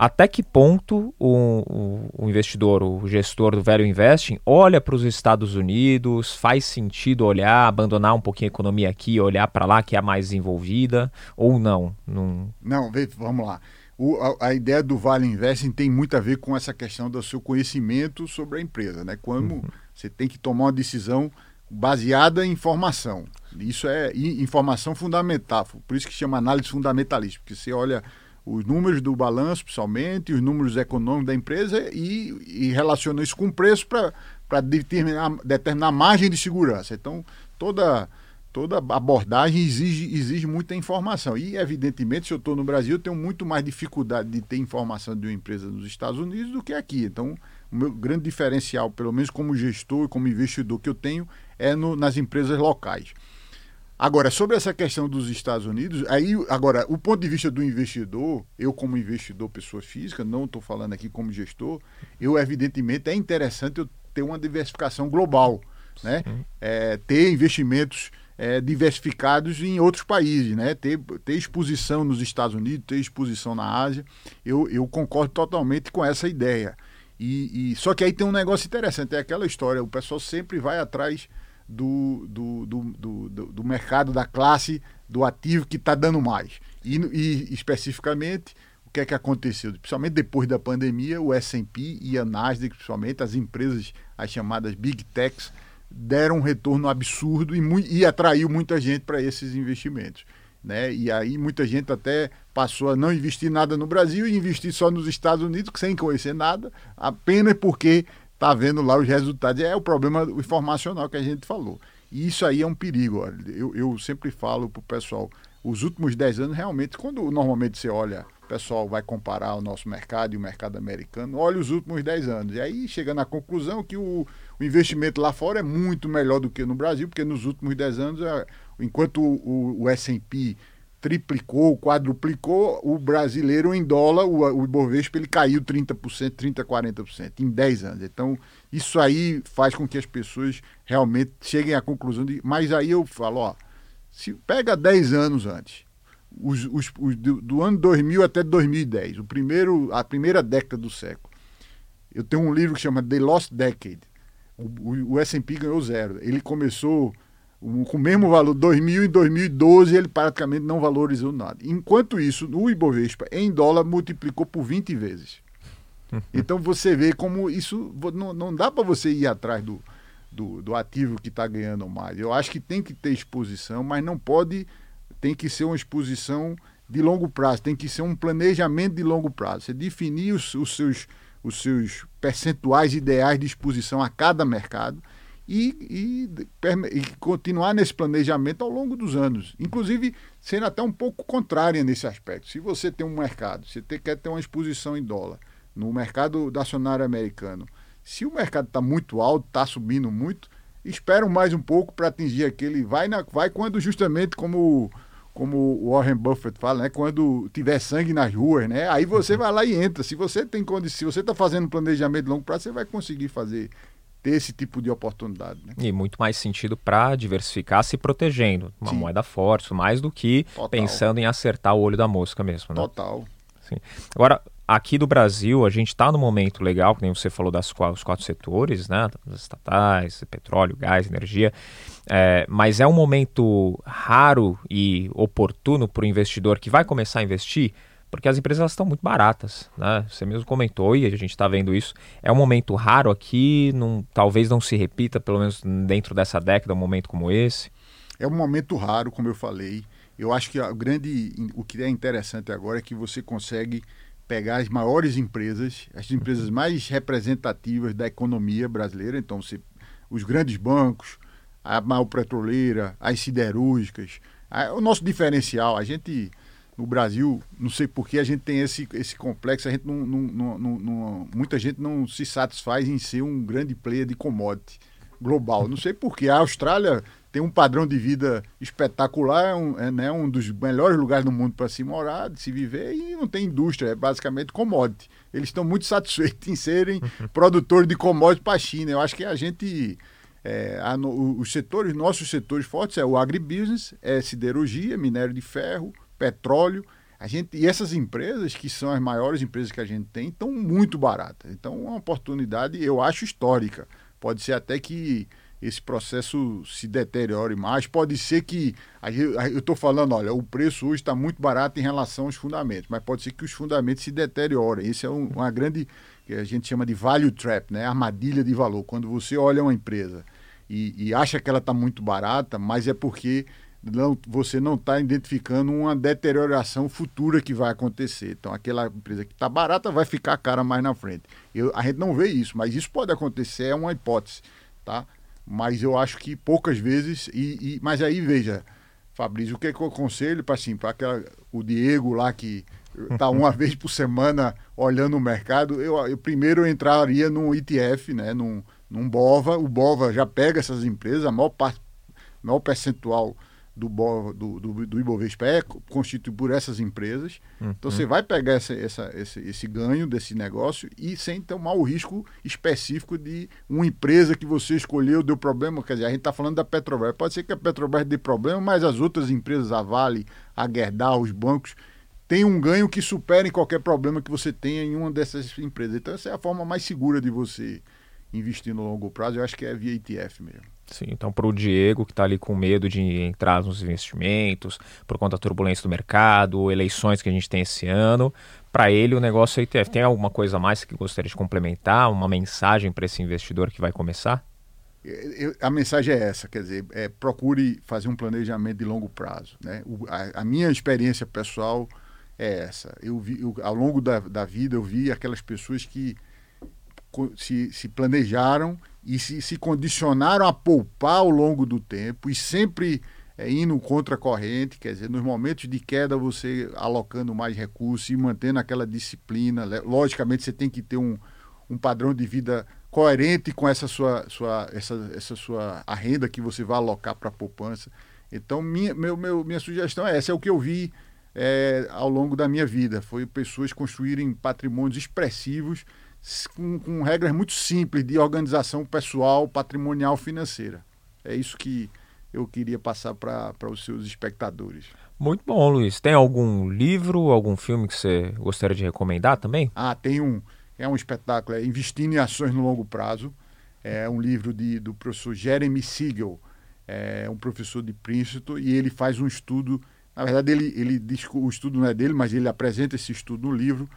S1: Até que ponto o, o, o investidor, o gestor do Velho Investing, olha para os Estados Unidos, faz sentido olhar, abandonar um pouquinho a economia aqui, olhar para lá que é a mais envolvida, ou não?
S2: Não, não vamos lá. O, a, a, ideia do Vale Investing tem muito a ver com essa questão do seu conhecimento sobre a empresa, né? Como uhum. você tem que tomar uma decisão baseada em informação. Isso é informação fundamental, por isso que chama análise fundamentalista, porque você olha os números do balanço, principalmente, os números econômicos da empresa e, e relaciona isso com o preço para determinar, determinar margem de segurança. Então, toda, toda abordagem exige, exige muita informação. E, evidentemente, se eu estou no Brasil, eu tenho muito mais dificuldade de ter informação de uma empresa nos Estados Unidos do que aqui. Então, o meu grande diferencial, pelo menos como gestor e como investidor que eu tenho, é no, nas empresas locais. Agora, sobre essa questão dos Estados Unidos, aí, agora, o ponto de vista do investidor, eu como investidor, pessoa física, não estou falando aqui como gestor, eu, evidentemente, é interessante eu ter uma diversificação global, né? É, ter investimentos é, diversificados em outros países, né? Ter, ter exposição nos Estados Unidos, ter exposição na Ásia, eu, eu concordo totalmente com essa ideia. E, e, só que aí tem um negócio interessante, é aquela história, o pessoal sempre vai atrás do, do, do, do, do mercado, da classe, do ativo que está dando mais. E, e, especificamente, o que é que aconteceu? Principalmente depois da pandemia, o S&P e a Nasdaq, principalmente as empresas, as chamadas Big Techs, deram um retorno absurdo e, e atraiu muita gente para esses investimentos. Né? E aí muita gente até passou a não investir nada no Brasil e investir só nos Estados Unidos, sem conhecer nada, apenas porque está vendo lá os resultados. É o problema informacional que a gente falou. E isso aí é um perigo. Eu, eu sempre falo para o pessoal, os últimos 10 anos, realmente, quando normalmente você olha, o pessoal vai comparar o nosso mercado e o mercado americano, olha os últimos 10 anos. E aí chega na conclusão que o, o investimento lá fora é muito melhor do que no Brasil, porque nos últimos 10 anos, enquanto o, o, o S&P triplicou, quadruplicou, o brasileiro em dólar, o, o Ibovespa, ele caiu 30%, 30%, 40% em 10 anos. Então, isso aí faz com que as pessoas realmente cheguem à conclusão de... Mas aí eu falo, ó, se pega 10 anos antes, os, os, os do, ano 2000 até 2010, o primeiro, a primeira década do século, eu tenho um livro que chama The Lost Decade. O, o, o S&P ganhou zero. Ele começou com o mesmo valor, 2000 e 2012 ele praticamente não valorizou nada. Enquanto isso, o Ibovespa em dólar multiplicou por 20 vezes. Então você vê como isso não, não dá para você ir atrás do, do, do ativo que está ganhando mais. Eu acho que tem que ter exposição, mas não pode, tem que ser uma exposição de longo prazo, tem que ser um planejamento de longo prazo. Você definir os, os seus, os seus percentuais ideais de exposição a cada mercado e, e, e, continuar nesse planejamento ao longo dos anos. Inclusive, sendo até um pouco contrária nesse aspecto. Se você tem um mercado, você quer ter uma exposição em dólar no mercado acionário americano, se o mercado está muito alto, está subindo muito, espera mais um pouco para atingir aquele. Vai, na, vai quando justamente como como o Warren Buffett fala, né? Quando tiver sangue nas ruas, né? Aí você vai lá e entra. Se você tem condição, se você está fazendo planejamento de longo prazo, você vai conseguir fazer ter esse tipo de oportunidade. Né?
S1: E muito mais sentido para diversificar se protegendo, uma Sim. moeda forte, mais do que Total. pensando em acertar o olho da mosca mesmo. Né?
S2: Total.
S1: Sim. Agora, aqui do Brasil, a gente está no momento legal, que nem você falou das os quatro setores, né? Das estatais, petróleo, gás, energia. É, mas é um momento raro e oportuno para o investidor que vai começar a investir porque as empresas estão muito baratas, né? Você mesmo comentou e a gente está vendo isso. É um momento raro aqui, não, talvez não se repita, pelo menos dentro dessa década, um momento como esse.
S2: É um momento raro, como eu falei. Eu acho que a grande, o que é interessante agora é que você consegue pegar as maiores empresas, as empresas mais representativas da economia brasileira. Então, você, os grandes bancos, a maior petroleira, as siderúrgicas. A, o nosso diferencial, a gente no Brasil, não sei por que a gente tem esse, esse complexo, a gente não, não, não, não, muita gente não se satisfaz em ser um grande player de commodity global. Não sei por que. A Austrália tem um padrão de vida espetacular, é um, é, né, um dos melhores lugares do mundo para se morar, de se viver, e não tem indústria, é basicamente commodity. Eles estão muito satisfeitos em serem produtores de commodity para a China. Eu acho que a gente. É, a, os setores, nossos setores fortes é o agribusiness, é siderurgia, minério de ferro, petróleo. A gente, e essas empresas, que são as maiores empresas que a gente tem, estão muito baratas. Então, é uma oportunidade, eu acho, histórica. Pode ser até que esse processo se deteriore mais. Pode ser que. Eu estou falando, olha, o preço hoje está muito barato em relação aos fundamentos, mas pode ser que os fundamentos se deteriorem. Isso é um, uma grande. que a gente chama de value trap, né? armadilha de valor. Quando você olha uma empresa e, e acha que ela está muito barata, mas é porque não, você não está identificando uma deterioração futura que vai acontecer. Então, aquela empresa que está barata vai ficar cara mais na frente. Eu, a gente não vê isso, mas isso pode acontecer, é uma hipótese, tá? Mas eu acho que poucas vezes. E, e mas aí, veja, Fabrício, o que, é que eu aconselho para assim, o Diego lá que está uma vez por semana olhando o mercado, eu, eu primeiro entraria num ETF, né? Num, num BOVA. O BOVA já pega essas empresas, a maior parte, maior percentual do, do, do, do Ibovespa é constituído por essas empresas. Uhum. Então você vai pegar essa, essa, esse, esse ganho desse negócio e sem tomar o risco específico de uma empresa que você escolheu deu problema. Quer dizer, a gente está falando da Petrobras. Pode ser que a Petrobras dê problema, mas as outras empresas, a Vale, a Gerdau, os bancos, têm um ganho que supere qualquer problema que você tenha em uma dessas empresas. Então essa é a forma mais segura de você investir no longo prazo. Eu acho que é via ETF mesmo.
S1: Sim, então para o Diego que está ali com medo de entrar nos investimentos por conta da turbulência do mercado, eleições que a gente tem esse ano, para ele o negócio é ETF. Tem alguma coisa mais que gostaria de complementar, uma mensagem para esse investidor que vai começar?
S2: Eu, a mensagem é essa, quer dizer, é, procure fazer um planejamento de longo prazo. Né? O, a, a, minha experiência pessoal é essa. Eu vi, eu, ao longo da, da vida eu vi aquelas pessoas que se, se planejaram e se, se condicionaram a poupar ao longo do tempo e sempre é, indo contra a corrente, quer dizer, nos momentos de queda você alocando mais recursos e mantendo aquela disciplina. Logicamente você tem que ter um, um padrão de vida coerente com essa sua, sua, essa, essa sua a renda que você vai alocar para a poupança. Então, minha, meu, meu, minha sugestão é essa, é o que eu vi é, ao longo da minha vida. Foi pessoas construírem patrimônios expressivos com, com regras muito simples de organização pessoal, patrimonial, financeira. É isso que eu queria passar para os seus espectadores.
S1: Muito bom, Luiz. Tem algum livro, algum filme que você gostaria de recomendar também?
S2: Ah, tem um. É um espetáculo, é Investindo em Ações no Longo Prazo. É um livro de, do professor Jeremy Siegel, é um professor de Princeton, e ele faz um estudo. Na verdade, ele, ele diz que o estudo não é dele, mas ele apresenta esse estudo no livro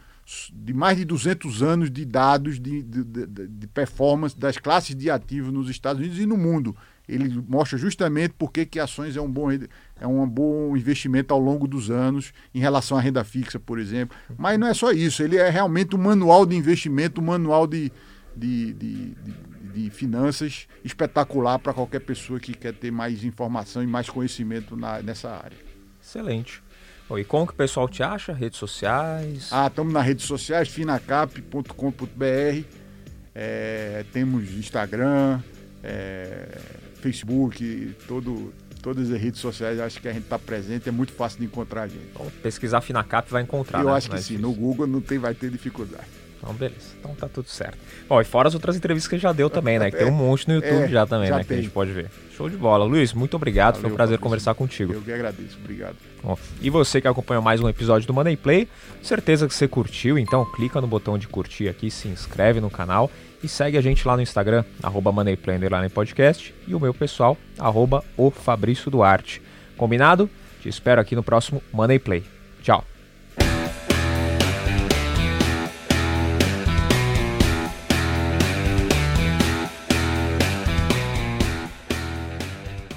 S2: de mais de 200 anos de dados de, de, de, de, performance das classes de ativos nos Estados Unidos e no mundo. Ele mostra justamente por que, ações é um bom é um bom investimento ao longo dos anos em relação à renda fixa, por exemplo. Mas não é só isso, ele é realmente um manual de investimento, um manual de, de, de, de, de finanças espetacular para qualquer pessoa que quer ter mais informação e mais conhecimento na, nessa área.
S1: Excelente. Bom, e como que o pessoal te acha? Redes sociais?
S2: Ah, estamos nas redes sociais, finacap.com.br. É, temos Instagram, é, Facebook, todo, todas as redes sociais, acho que a gente está presente, é muito fácil de encontrar a gente.
S1: Então, pesquisar Finacap vai encontrar.
S2: Eu
S1: né?
S2: acho que sim, no Google não tem, vai ter dificuldade.
S1: Então, beleza. Então tá tudo certo. Bom, e fora as outras entrevistas que já deu também, né? Que tem um monte no YouTube
S2: É,
S1: já também,
S2: já
S1: né? Que a
S2: tem.
S1: gente pode ver. Show de bola. Luiz, muito obrigado. Foi um
S2: Valeu,
S1: prazer conversar contigo.
S2: Eu que agradeço, obrigado.
S1: Bom, e você que acompanhou mais um episódio do Money Play, certeza que você curtiu, então clica no botão de curtir aqui, se inscreve no canal e segue a gente lá no Instagram, arroba MoneyPlay Underline Podcast e o meu pessoal, arroba o Fabrício Duarte. Combinado? Te espero aqui no próximo Money Play. Tchau!